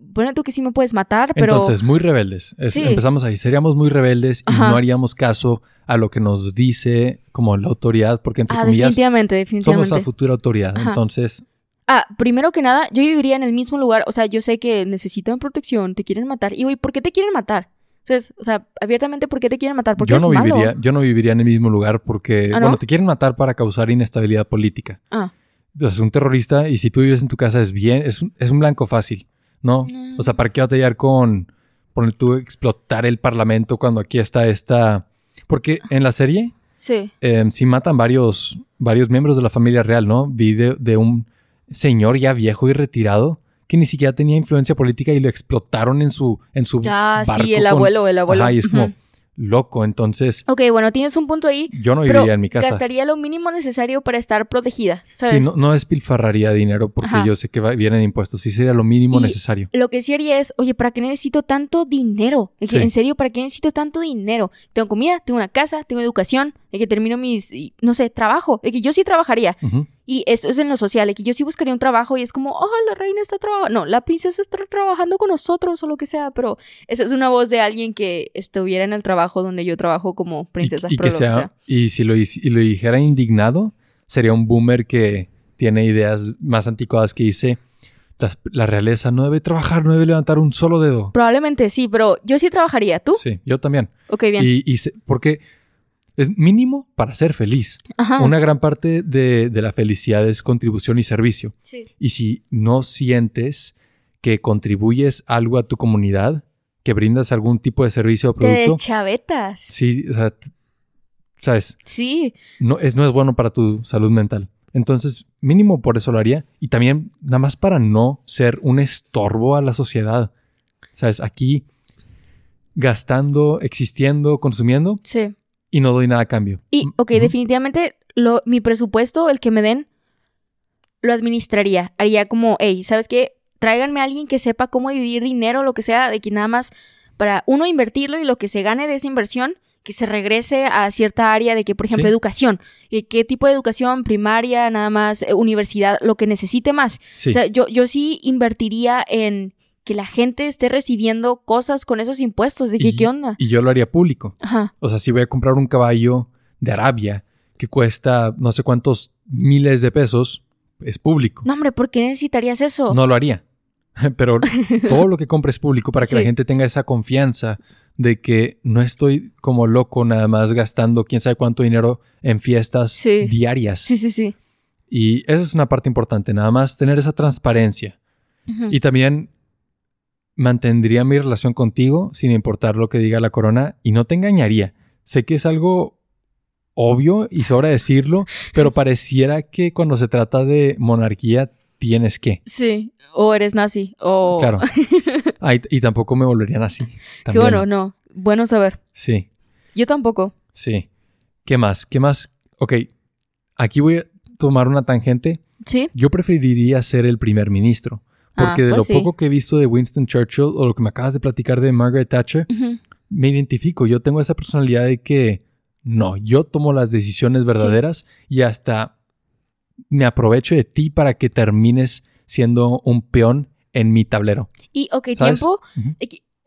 Bueno, tú que sí me puedes matar, pero... Entonces, muy rebeldes. Es- Sí. Empezamos ahí. Seríamos muy rebeldes y Ajá. no haríamos caso a lo que nos dice como la autoridad, porque entre ah, comillas definitivamente, somos la futura autoridad. Ajá. Entonces, Ah, primero que nada, yo viviría en el mismo lugar. O sea, yo sé que necesitan protección, te quieren matar. Y, güey, ¿por qué te quieren matar? Entonces, o sea, abiertamente, ¿por qué te quieren matar? Porque yo es no malo. viviría, yo no viviría en el mismo lugar porque, ¿Ah, no? bueno, te quieren matar para causar inestabilidad política. Ah, Es un terrorista y si tú vives en tu casa es bien, es un, es un blanco fácil, ¿no? No. O sea, ¿para qué batallar con poner tú explotar el parlamento cuando aquí está esta? Porque en la serie sí. eh, sí matan varios, varios miembros de la familia real, ¿no? Vi de, de un señor ya viejo y retirado que ni siquiera tenía influencia política y lo explotaron en su, en su Ya, barco sí, el con- abuelo, el abuelo. Ajá, y es como loco. Entonces, Ok, bueno, tienes un punto ahí. yo no Pero viviría en mi casa. gastaría lo mínimo necesario para estar protegida, Sí, no, no despilfarraría dinero porque Ajá. yo sé que va- viene de impuestos. Sí sería lo mínimo Y- necesario. Lo que sí haría es, oye, ¿para qué necesito tanto dinero? Es que, Sí. En serio, ¿para qué necesito tanto dinero? Tengo comida, tengo una casa, tengo educación, de que termino mis, no sé, trabajo. De que yo sí trabajaría. Ujú. Y eso es en lo social, que yo sí buscaría un trabajo y es como, oh, la reina está trabajando. No, la princesa está trabajando con nosotros o lo que sea, pero esa es una voz de alguien que estuviera en el trabajo donde yo trabajo como princesa. Y, y que sea, sea. y si lo, y lo dijera indignado, sería un boomer que tiene ideas más anticuadas que dice "Las- la, realeza no debe trabajar, no debe levantar un solo dedo. Probablemente sí, pero yo sí trabajaría. ¿Tú? Sí, yo también. Ok, bien. Y, y se- porque es mínimo para ser feliz. Ajá. Una gran parte de, de la felicidad es contribución y servicio. Sí. Y si no sientes que contribuyes algo a tu comunidad, que brindas algún tipo de servicio o Te producto, deschavetas. sí, o sea, sabes, Sí. no es, no es bueno para tu salud mental. Entonces, mínimo por eso lo haría. Y también, nada más para no ser un estorbo a la sociedad. Sabes, aquí gastando, existiendo, consumiendo Sí. Y no doy nada a cambio. Y, Mm, ok, definitivamente lo, mi presupuesto, el que me den, lo administraría. Haría como, hey, ¿sabes qué? Tráiganme a alguien que sepa cómo dividir dinero, lo que sea, de que nada más para uno invertirlo y lo que se gane de esa inversión, que se regrese a cierta área de que, por ejemplo, Sí. educación. ¿Y ¿Qué tipo de educación? Primaria, nada más, eh, universidad, lo que necesite más. Sí. O sea, yo, yo sí invertiría en que la gente esté recibiendo cosas con esos impuestos. De que, Y- ¿qué onda? y yo lo haría público. Ajá. O sea, si voy a comprar un caballo de Arabia que cuesta no sé cuántos miles de pesos, es público. No, hombre, ¿por qué necesitarías eso? No lo haría. Pero todo lo que compre es público para que la gente tenga esa confianza de que no estoy como loco nada más gastando quién sabe cuánto dinero en fiestas Sí. diarias. Sí, sí, sí. Y esa es una parte importante, nada más tener esa transparencia. Y también mantendría mi relación contigo sin importar lo que diga la corona y no te engañaría. Sé que es algo obvio y sobra decirlo, pero pareciera que cuando se trata de monarquía tienes que. Sí, o eres nazi, o... Claro. Ah, y, tampoco me volverían así. Qué También. bueno, no. Bueno saber. Sí, Yo tampoco. sí. ¿Qué más? ¿Qué más? Ok, aquí voy a tomar una tangente. Sí. Yo preferiría ser el primer ministro. Ah, Porque de pues lo sí. poco que he visto de Winston Churchill o lo que me acabas de platicar de Margaret Thatcher, me identifico. Yo tengo esa personalidad de que no, yo tomo las decisiones verdaderas y hasta me aprovecho de ti para que termines siendo un peón en mi tablero. Y, ok, ¿Sabes? tiempo.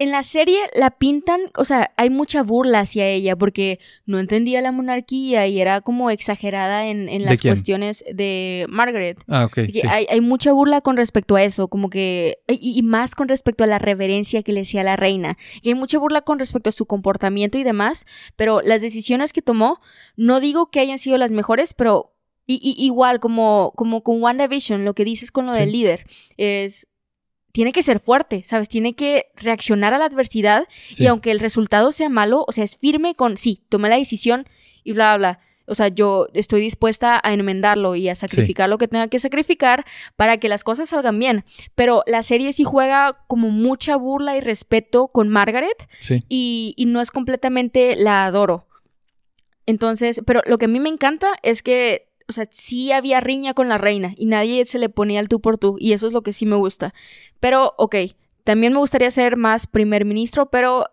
En la serie la pintan, o sea, hay mucha burla hacia ella porque no entendía la monarquía y era como exagerada en, en ¿De las cuestiones de Margaret. Ah, ok, sí. hay, hay mucha burla con respecto a eso, como que. Y, y más con respecto a la reverencia que le hacía la reina. Y hay mucha burla con respecto a su comportamiento y demás, pero las decisiones que tomó, no digo que hayan sido las mejores, pero. y- y- igual, como, como con WandaVision, lo que dices con lo Sí. del líder, es. Tiene que ser fuerte, ¿sabes? Tiene que reaccionar a la adversidad Sí. y aunque el resultado sea malo, o sea, es firme con, sí, tomé la decisión y bla, bla, bla. O sea, yo estoy dispuesta a enmendarlo y a sacrificar lo que tenga que sacrificar para que las cosas salgan bien. Pero la serie sí juega como mucha burla y respeto con Margaret Sí. y, y no es completamente la adoro. Entonces, pero lo que a mí me encanta es que, o sea, sí había riña con la reina y nadie se le ponía el tú por tú y eso es lo que sí me gusta. Pero, ok, también me gustaría ser más primer ministro, pero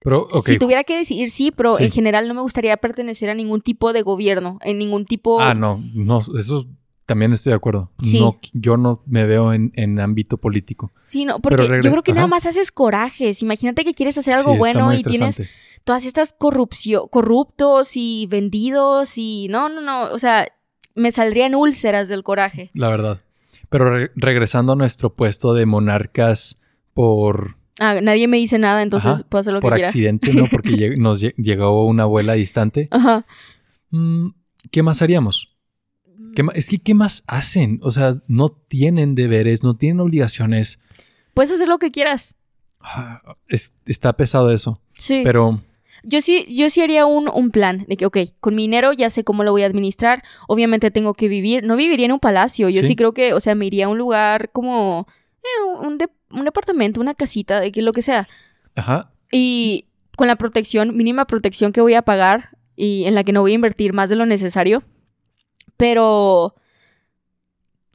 Pero, si tuviera que decidir sí, pero Sí. en general no me gustaría pertenecer a ningún tipo de gobierno, en ningún tipo... Ah, no, no, eso también estoy de acuerdo. Sí. No, yo no me veo en, en ámbito político. Sí, no, porque yo creo que nada más haces corajes. Imagínate que quieres hacer algo Sí, bueno y tienes todas estas corrupción, corruptos y vendidos y no, no, no, o sea, me saldrían úlceras del coraje. La verdad. Pero re- regresando a nuestro puesto de monarcas por, Ah, nadie me dice nada, entonces Ajá, puedo hacer lo por que quiera. accidente, ¿no? Porque lleg- nos lle- llegó una abuela distante. Ajá. Mm, ¿Qué más haríamos? ¿Qué es que, ¿qué más hacen? O sea, no tienen deberes, no tienen obligaciones. Puedes hacer lo que quieras. Ah, es- está pesado eso. Sí. Pero Yo sí, yo sí haría un, un plan de que, ok, con mi dinero ya sé cómo lo voy a administrar. Obviamente tengo que vivir. No viviría en un palacio. Yo sí, Sí. creo que, o sea, me iría a un lugar como eh, un, de- un departamento, una casita, de que lo que sea. Ajá. Y con la protección, mínima protección que voy a pagar y en la que no voy a invertir más de lo necesario. Pero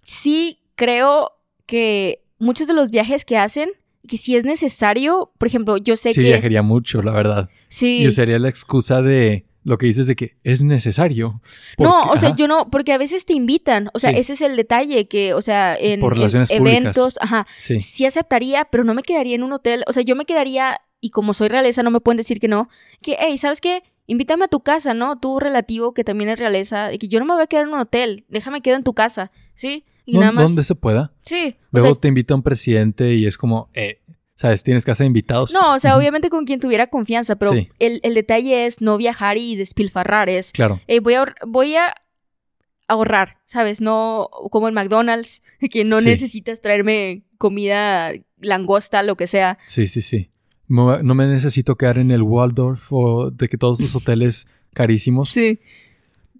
sí creo que muchos de los viajes que hacen, que si es necesario, por ejemplo, yo sé Sí, que... viajaría mucho, la verdad. Sí. Y usaría la excusa de lo que dices de que es necesario. No, o sea, ajá. yo no, porque a veces te invitan, o sea, Sí. ese es el detalle, que, o sea, en, Por en relaciones públicas. eventos, ajá, Sí, sí aceptaría, pero no me quedaría en un hotel, o sea, yo me quedaría, y como soy realeza, no me pueden decir que no, que, hey, ¿sabes qué? Invítame a tu casa, ¿no? Tu relativo, que también es realeza, y que yo no me voy a quedar en un hotel, déjame quedo en tu casa, ¿sí? Y No- nada más. donde se pueda. Sí, o Luego sea, te invita un presidente y es como, eh, ¿sabes? Tienes casa de invitados. no, o sea, obviamente con quien tuviera confianza, pero Sí. el, el detalle es no viajar y despilfarrar, es, Claro. eh, voy, a, voy a ahorrar, ¿sabes? No como en McDonald's, que no Sí. necesitas traerme comida langosta, lo que sea. Sí, sí, sí. No, no me necesito quedar en el Waldorf o de que todos los hoteles carísimos. Sí.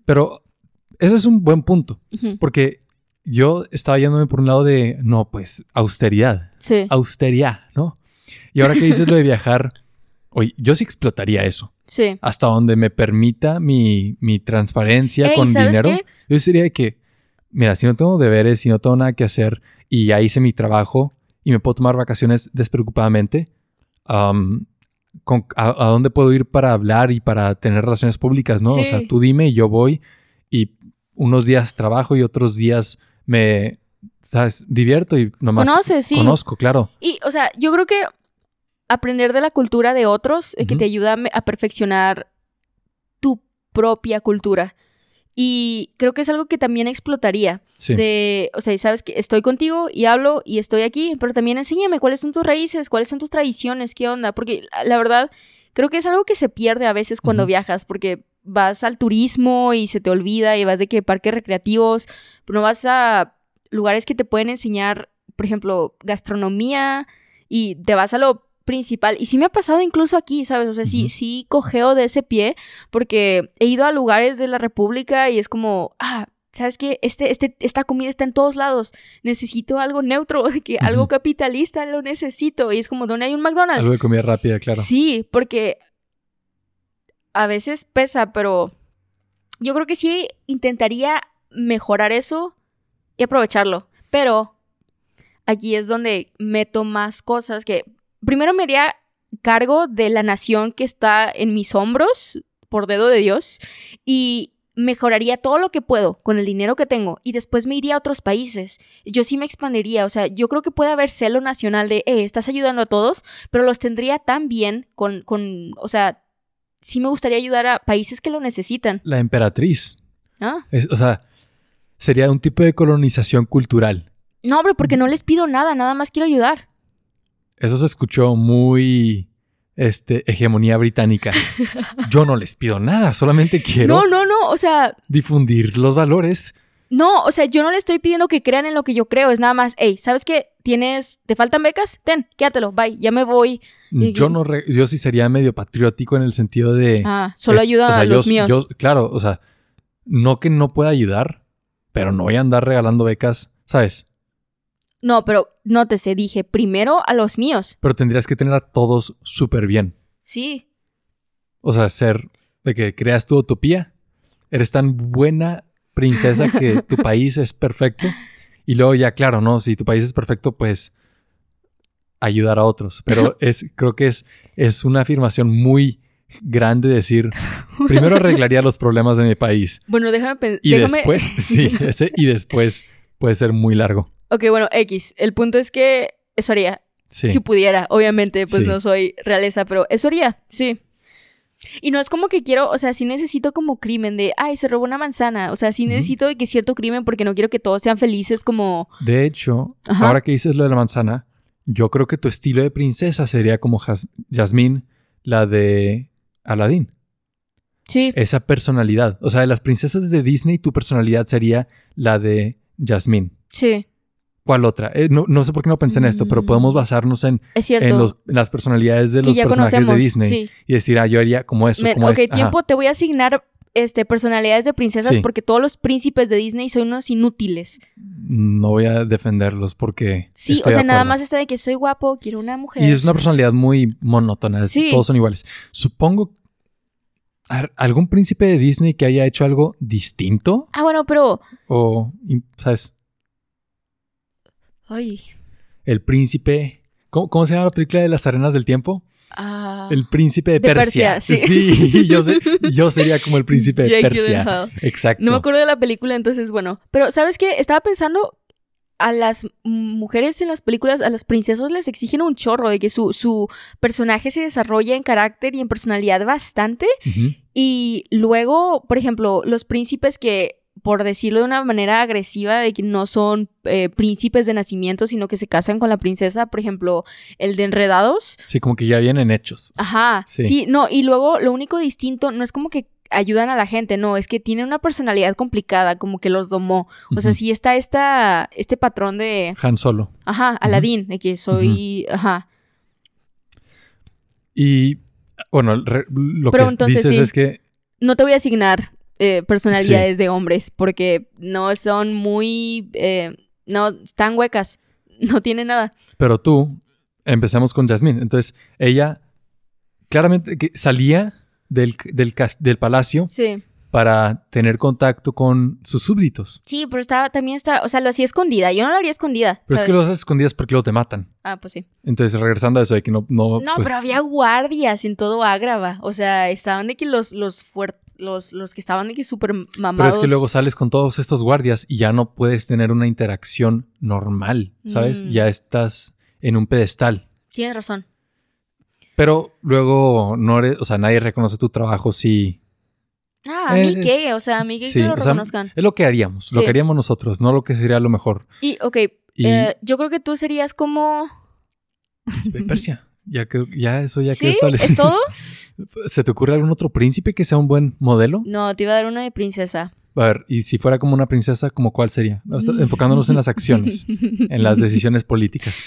Pero ese es un buen punto. Porque yo estaba yéndome por un lado de, no, pues, austeridad. Sí. Austeridad, ¿no? Y ahora que dices lo de viajar, oye, yo sí explotaría eso. Sí. Hasta donde me permita mi, mi transparencia Ey, con ¿sabes dinero. qué? Yo diría de que, mira, si no tengo deberes, si no tengo nada que hacer y ya hice mi trabajo y me puedo tomar vacaciones despreocupadamente, con- a, a dónde puedo ir para hablar y para tener relaciones públicas, no? O sea, tú dime y yo voy y unos días trabajo y otros días me, ¿sabes? Divierto y nomás Conoces, sí. conozco, claro. Y, o sea, yo creo que aprender de la cultura de otros eh, que te ayuda a perfeccionar tu propia cultura. Y creo que es algo que también explotaría. Sí. De, o sea, sabes que estoy contigo y hablo y estoy aquí, pero también enséñame cuáles son tus raíces, cuáles son tus tradiciones, qué onda. Porque la, verdad, creo que es algo que se pierde a veces cuando viajas, porque vas al turismo y se te olvida y vas de que parques recreativos, pero no vas a lugares que te pueden enseñar, por ejemplo, gastronomía y te vas a lo principal. Y sí me ha pasado incluso aquí, ¿sabes? O sea, sí, sí cojeo de ese pie porque he ido a lugares de la República y es como, ah, ¿sabes qué? Este, este, esta comida está en todos lados. Necesito algo neutro, que algo capitalista lo necesito. Y es como, ¿dónde hay un McDonald's? Algo de comida rápida, claro. Sí, porque a veces pesa, pero yo creo que sí intentaría mejorar eso y aprovecharlo. Pero aquí es donde meto más cosas que primero me haría cargo de la nación que está en mis hombros por dedo de Dios y mejoraría todo lo que puedo con el dinero que tengo y después me iría a otros países. Yo sí me expandiría, o sea, yo creo que puede haber celo nacional de, eh, estás ayudando a todos, pero los tendría tan bien con, con, o sea, sí me gustaría ayudar a países que lo necesitan. La emperatriz. ¿Ah? Es- o sea, sería un tipo de colonización cultural. No, hombre, porque no les pido nada, nada más quiero ayudar. Eso se escuchó muy este, hegemonía británica. Yo no les pido nada, solamente quiero No, no, no, o sea, difundir los valores. no, o sea, yo no le estoy pidiendo que crean en lo que yo creo, es nada más, hey, ¿sabes qué? ¿Tienes, te faltan becas? Ten, quédatelo, bye, ya me voy. Y- Yo no, re- yo sí sería medio patriótico en el sentido de Ah, solo es- ayuda o sea, a yo- los míos. yo- claro, o sea, no que no pueda ayudar, pero no voy a andar regalando becas, ¿sabes? No, pero nótese, dije, primero a los míos. Pero tendrías que tener a todos súper bien. Sí. O sea, ser de que creas tu utopía. Eres tan buena princesa que tu país es perfecto. Y luego ya, claro, ¿no? Si tu país es perfecto, pues ayudar a otros. Pero es, creo que es, es una afirmación muy grande decir, primero arreglaría los problemas de mi país. Bueno, déjame pensar. Y después, sí, ese, y después puede ser muy largo. Ok, bueno, X. El punto es que eso haría. Sí. Si pudiera, obviamente, pues Sí. no soy realeza, pero eso haría, sí. Y no es como que quiero, o sea, sí necesito como crimen de, ay, se robó una manzana. O sea, sí necesito de que cierto crimen porque no quiero que todos sean felices como... De hecho, Ajá. ahora que dices lo de la manzana, yo creo que tu estilo de princesa sería como Jas- Jasmine, la de Aladdin. Sí. Esa personalidad. O sea, de las princesas de Disney, tu personalidad sería la de Jasmine. Sí, ¿Cuál otra? Eh, no, no sé por qué no pensé en esto, pero Mm. podemos basarnos en, en, los- en las personalidades de que los personajes conocemos. de Disney. Sí. Y decir, ah, yo haría como eso, como ok, es- ajá. tiempo, te voy a asignar este, personalidades de princesas Sí. porque todos los príncipes de Disney son unos inútiles. No voy a defenderlos porque. Sí, estoy o sea, de nada más está de que soy guapo, quiero una mujer. Y es una personalidad muy monótona. Sí. Todos son iguales. Supongo. ¿Algún príncipe de Disney que haya hecho algo distinto? Ah, bueno, pero... O, ¿sabes? Ay. El príncipe. ¿Cómo, cómo se llama la película de las arenas del tiempo? Ah. El príncipe de, De Persia. Persia, sí. Sí, yo, sería como el príncipe de Persia. Exacto. No me acuerdo de la película, entonces, bueno. Pero, ¿sabes qué? Estaba pensando, a las mujeres en las películas, a las princesas les exigen un chorro de que su, su personaje se desarrolle en carácter y en personalidad bastante. Y luego, por ejemplo, los príncipes que, por decirlo de una manera agresiva, de que no son eh, príncipes de nacimiento, sino que se casan con la princesa, por ejemplo, el de Enredados. Sí, como que ya vienen hechos. Ajá. Sí. Sí. no, y luego lo único distinto no es como que ayudan a la gente, no, es que tienen una personalidad complicada, como que los domó. O sea, sí está esta, este patrón de, Han Solo. ajá, Aladín, de que soy, ajá. Y bueno, re- lo Pero que entonces dices sí. es que No te voy a asignar eh, personalidades de hombres porque no son muy, eh, no, están huecas, no tiene nada. Pero tú, empecemos con Jasmine. Entonces, ella claramente que salía del, del, del palacio Sí. para tener contacto con sus súbditos. Sí, pero estaba, también está, o sea, lo hacía escondida, yo no lo haría escondida. Pero es que lo haces escondidas porque luego te matan. Ah, pues sí. Entonces, regresando a eso de que no... No, No, pues, pero había guardias en todo Ágrava. O sea, estaban de que los, los fuer- los, los que estaban que súper pero mamados. es que luego sales con todos estos guardias y ya no puedes tener una interacción normal, ¿sabes? Mm. Ya estás en un pedestal. Tienes razón. Pero luego no eres, o sea, nadie reconoce tu trabajo si... Ah, a mí qué, o sea, a mí qué sí, que lo o sea, reconozcan. es lo que haríamos, lo que haríamos nosotros, no lo que sería lo mejor. Y, ok, Y eh, yo creo que tú serías como... Persia. Ya que ya eso ya ¿Sí? quedó establecido. ¿Es todo? ¿Se te ocurre algún otro príncipe que sea un buen modelo? No, te iba a dar una de princesa. A ver, y si fuera como una princesa, ¿como cuál sería? Enfocándonos en las acciones, en las decisiones políticas.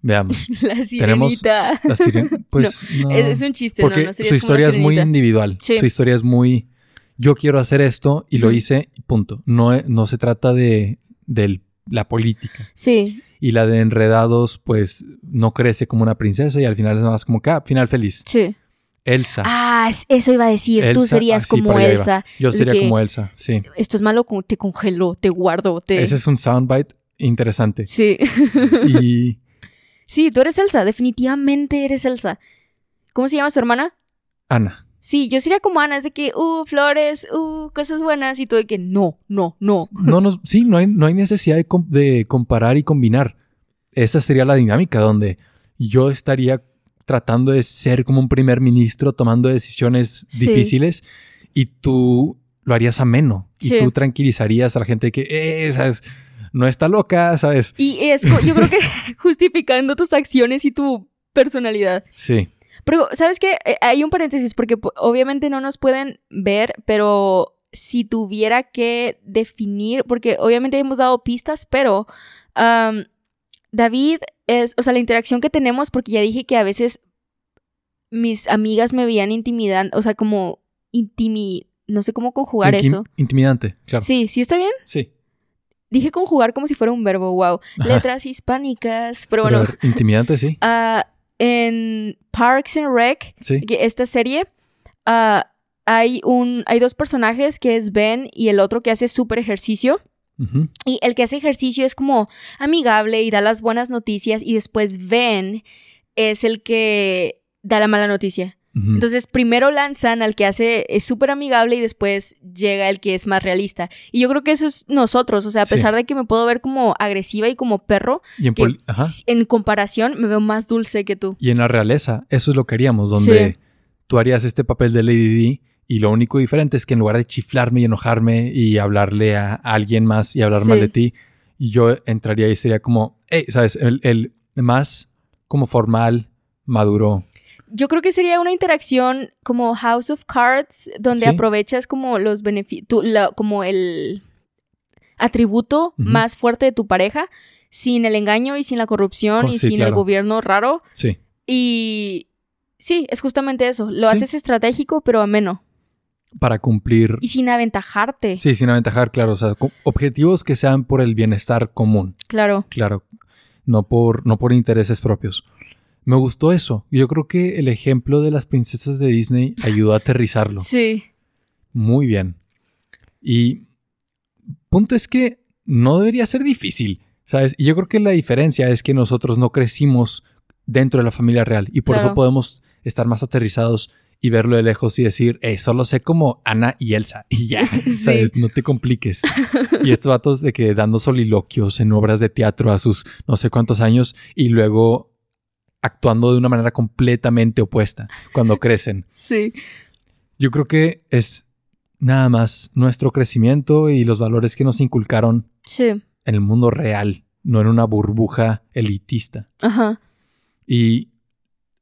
Veamos. la Tenemos sirenita. La sirena, pues no. Es, es un chiste, porque no, su historia es muy individual. Sí. Su historia es muy. yo quiero hacer esto y lo hice, punto. No, no se trata de, de la política. Sí, Y la de enredados, pues no crece como una princesa y al final es más como que, ah, final feliz. sí. Elsa. Ah, es- eso iba a decir. Tú serías así, como. Elsa. Yo sería que- como Elsa, sí. Esto es malo, te congelo, te guardo, te... Ese es un soundbite interesante. Sí. Y sí, tú eres Elsa. Definitivamente eres Elsa. ¿Cómo se llama su hermana? Ana. Sí, yo sería como Ana. Es de que, uh, flores, uh, cosas buenas. Y tú de que, no, no, no. No, no, sí, no hay, no hay necesidad de, com- de comparar y combinar. Esa sería la dinámica donde yo estaría tratando de ser como un primer ministro tomando decisiones Sí. difíciles y tú lo harías ameno y Sí. tú tranquilizarías a la gente que, eh, sabes, no está loca, sabes. Y es, yo creo que justificando tus acciones y tu personalidad. Sí, Pero, ¿sabes qué? Eh, Hay un paréntesis porque po- obviamente no nos pueden ver, pero si tuviera que definir, porque obviamente hemos dado pistas, pero David es, o sea, la interacción que tenemos, porque ya dije que a veces mis amigas me veían intimidando, o sea, como intimi, no sé cómo conjugar Intim- eso. Intimidante, claro. Sí. Sí, sí está bien. Dije conjugar como si fuera un verbo, wow. Letras hispánicas, pero Pero, bueno. intimidante, sí. Ah, en Parks and Rec, Sí. esta serie, ah, hay, un, hay dos personajes que es Ben y el otro que hace súper ejercicio. Y el que hace ejercicio es como amigable y da las buenas noticias y después Ben es el que da la mala noticia. Entonces primero lanzan al que hace es súper amigable y después llega el que es más realista. Y yo creo que eso es nosotros, o sea, a Sí. pesar de que me puedo ver como agresiva y como perro, y, en que poli- ajá. s- en comparación me veo más dulce que tú. y en la realeza, eso es lo que haríamos, donde Sí. tú harías este papel de Lady D y lo único diferente es que en lugar de chiflarme y enojarme y hablarle a, a alguien más y hablar Sí. mal de ti, yo entraría y sería como, hey, ¿sabes? El, el más como formal, maduro. Yo creo que sería una interacción como House of Cards, donde Sí. aprovechas como los beneficios, como el atributo más fuerte de tu pareja, sin el engaño y sin la corrupción Oh, y sí, sin el gobierno raro. Sí, Y sí, es justamente eso. Lo Sí. haces estratégico, pero ameno. para cumplir. Y sin aventajarte. Sí, sin aventajar, claro. O sea, objetivos que sean por el bienestar común. Claro. Claro, no por, no por intereses propios. Me gustó eso. Yo creo que el ejemplo de las princesas de Disney ayudó a aterrizarlo. Sí. Muy bien. Y punto es que no debería ser difícil, ¿sabes? Y yo creo que la diferencia es que nosotros no crecimos dentro de la familia real y por Claro. eso podemos estar más aterrizados y verlo de lejos y decir, eh, solo sé como Ana y Elsa y ya, Sí. ¿sabes? No te compliques. y estos vatos de que dando soliloquios en obras de teatro a sus no sé cuántos años y luego actuando de una manera completamente opuesta cuando crecen. Sí. Yo creo que es nada más nuestro crecimiento y los valores que nos inculcaron Sí. en el mundo real, no en una burbuja elitista. Ajá. Y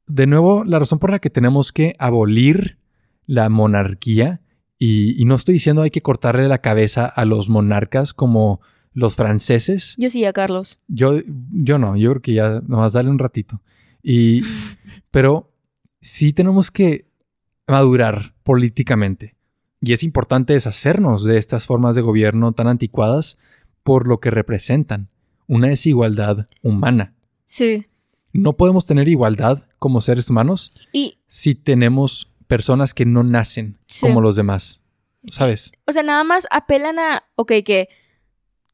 de nuevo, la razón por la que tenemos que abolir la monarquía, y, y no estoy diciendo hay que cortarle la cabeza a los monarcas como los franceses, Yo sí, a Carlos. yo, yo no, yo creo que ya nomás dale un ratito. Y, pero sí tenemos que madurar políticamente. Y es importante deshacernos de estas formas de gobierno tan anticuadas por lo que representan una desigualdad humana. Sí. No podemos tener igualdad como seres humanos Y, si tenemos personas que no nacen Sí. como los demás. ¿Sabes? o sea, nada más apelan a, ok, que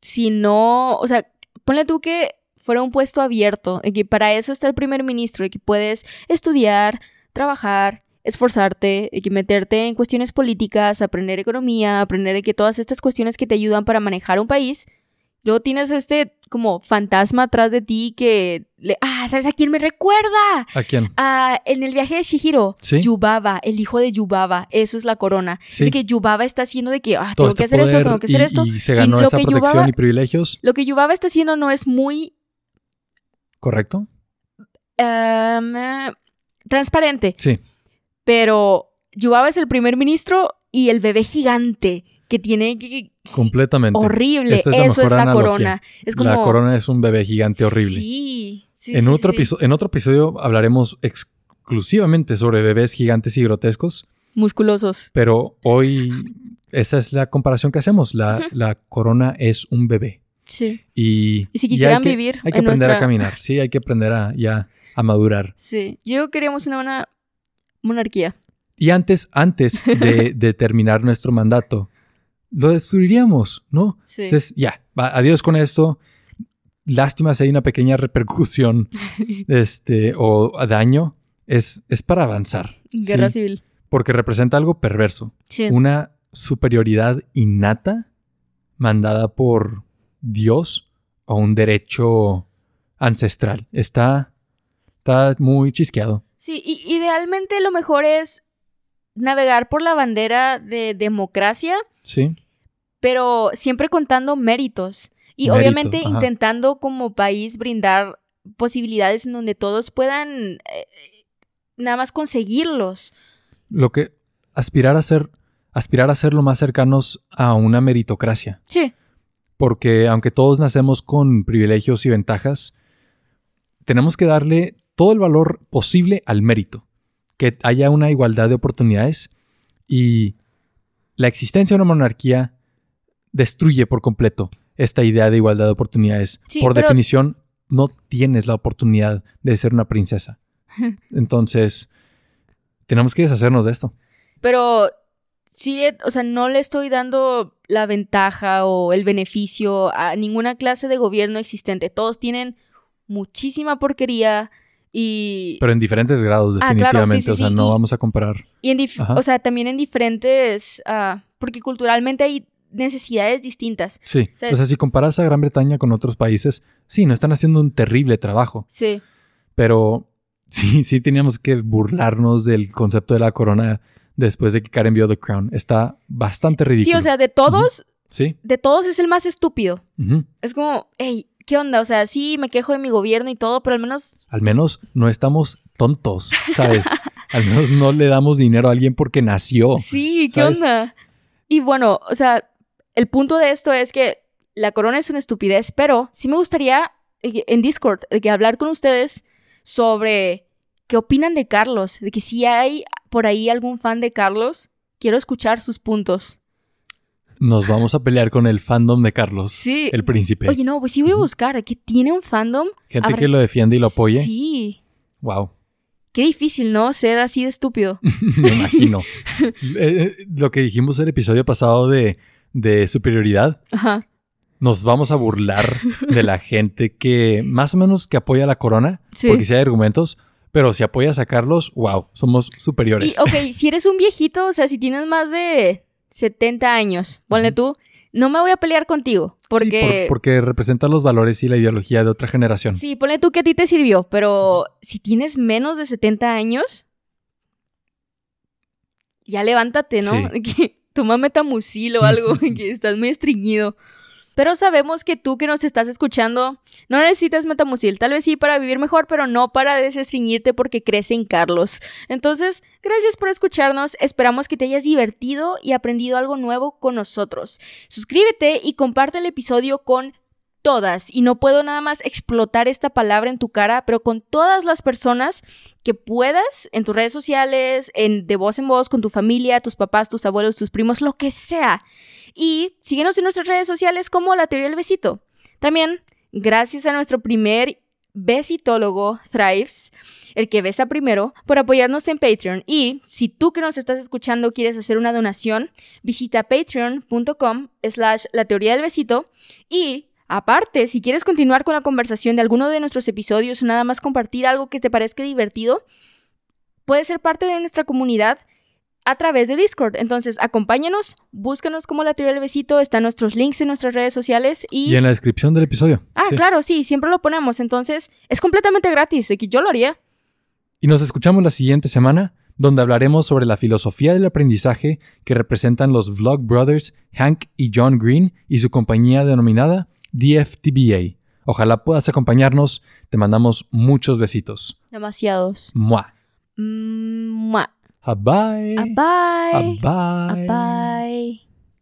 si no, o sea, ponle tú que fuera un puesto abierto, y que para eso está el primer ministro, y que puedes estudiar, trabajar, esforzarte, y que meterte en cuestiones políticas, aprender economía, aprender de que todas estas cuestiones que te ayudan para manejar un país. Luego tienes este como fantasma atrás de ti que le, ah, ¿sabes a quién me recuerda? ¿A quién? Ah, en el viaje de Shihiro, Sí. Yubaba, el hijo de Yubaba, eso es la corona. Sí. Así que Yubaba está haciendo de que, ah, tengo que este hacer esto, tengo que hacer y- esto. Y se ganó esa protección Yubaba- y privilegios. Lo que Yubaba está haciendo no es muy ¿Correcto? eh, transparente, Sí. pero Yubaba es el primer ministro y el bebé gigante que tiene que... Completamente. Horrible, Esta es eso es la analogía. corona. Es como... La corona es un bebé gigante horrible. Sí, sí, en, sí, otro sí. en otro episodio hablaremos exclusivamente sobre bebés gigantes y grotescos, Musculosos. pero hoy esa es la comparación que hacemos. La corona es un bebé. Sí. Y, Y si y quisieran hay que, vivir Hay que en aprender nuestra- a caminar. Sí, hay que aprender a, ya, a madurar. Sí. Yo queríamos una buena monarquía. Y antes, antes de, de terminar nuestro mandato, lo destruiríamos, ¿no? Sí. Entonces, ya, adiós con esto. Lástima si hay una pequeña repercusión este, o daño. Es, es para avanzar. Guerra ¿sí? civil. Porque representa algo perverso. Sí. Una superioridad innata mandada por Dios o un derecho ancestral. Está, está muy chisqueado. Sí, y idealmente lo mejor es navegar por la bandera de democracia, Sí. pero siempre contando méritos. Y Mérito, obviamente ajá. intentando como país brindar posibilidades en donde todos puedan eh, nada más conseguirlos. Lo que aspirar a ser, aspirar a ser lo más cercanos a una meritocracia. Sí, Porque aunque todos nacemos con privilegios y ventajas, tenemos que darle todo el valor posible al mérito. Que haya una igualdad de oportunidades y la existencia de una monarquía destruye por completo esta idea de igualdad de oportunidades. Sí, por pero- definición, no tienes la oportunidad de ser una princesa. Entonces, tenemos que deshacernos de esto. pero sí, o sea, no le estoy dando la ventaja o el beneficio a ninguna clase de gobierno existente. Todos tienen muchísima porquería y... Pero en diferentes grados, Ah, claro, sí, definitivamente. sí, o sea, sí, no y- vamos a comparar. Y en Ajá. o sea, también en diferentes, ah, porque culturalmente hay necesidades distintas. Sí. sea, O sea, si comparas a Gran Bretaña con otros países, sí, no están haciendo un terrible trabajo. Sí, Pero sí, sí teníamos que burlarnos del concepto de la corona después de que Karen vio The Crown. Está bastante sí, ridículo. o sea, de todos, Sí. de todos es el más estúpido. Es como, hey, ¿qué onda? O sea, sí, me quejo de mi gobierno y todo, pero al menos, Al menos no estamos tontos, ¿sabes? Al menos no le damos dinero a alguien porque nació. sí, ¿qué ¿sabes? onda? Y bueno, o sea, el punto de esto es que la corona es una estupidez, pero sí me gustaría eh, en Discord eh, que hablar con ustedes sobre qué opinan de Carlos, de que si hay por ahí algún fan de Carlos, quiero escuchar sus puntos. Nos vamos a pelear con el fandom de Carlos, Sí. el príncipe. Oye, no, pues sí voy a buscar, que tiene un fandom. Gente habrá- que lo defiende y lo apoye. Sí. Wow. Qué difícil, ¿no? Ser así de estúpido. Me imagino. Eh, eh, lo que dijimos el episodio pasado de, de superioridad, Ajá. nos vamos a burlar de la gente que más o menos que apoya a la corona, Sí. porque sí hay argumentos, pero si apoyas a Carlos, wow, somos superiores. Y, ok, si eres un viejito, o sea, si tienes más de 70 años, ponle tú, no me voy a pelear contigo. Sí, Porque. por- porque representa los valores y la ideología de otra generación. Sí, ponle tú que a ti te sirvió, pero si tienes menos de 70 años, ya levántate, ¿no? Sí. Toma metamucil o algo, que estás muy estreñido. Pero sabemos que tú que nos estás escuchando no necesitas metamucil. Tal vez sí para vivir mejor, pero no para desestreñirte porque crees en Carlos. Entonces, gracias por escucharnos. Esperamos que te hayas divertido y aprendido algo nuevo con nosotros. Suscríbete y comparte el episodio con todas, y no puedo nada más explotar esta palabra en tu cara, pero con todas las personas que puedas en tus redes sociales, en de voz en voz, con tu familia, tus papás, tus abuelos, tus primos, lo que sea. Y síguenos en nuestras redes sociales como La Teoría del Besito. También, gracias a nuestro primer besitólogo, Thrives, el que besa primero, por apoyarnos en Patreon. Y si tú que nos estás escuchando quieres hacer una donación, visita patreon.com slash la teoría del besito y Aparte, si quieres continuar con la conversación de alguno de nuestros episodios o nada más compartir algo que te parezca divertido, puedes ser parte de nuestra comunidad a través de Discord. Entonces, acompáñanos, búscanos como la teoría del besito, están nuestros links en nuestras redes sociales y... Y en la descripción del episodio. Ah, Sí. claro, sí, siempre lo ponemos. Entonces, es completamente gratis, de que yo lo haría. Y nos escuchamos la siguiente semana, donde hablaremos sobre la filosofía del aprendizaje que representan los Vlog Brothers Hank y John Green y su compañía denominada DFTBA. Ojalá puedas acompañarnos. Te mandamos muchos besitos. Demasiados. Mua. Mua. Bye. Bye. Bye. Bye.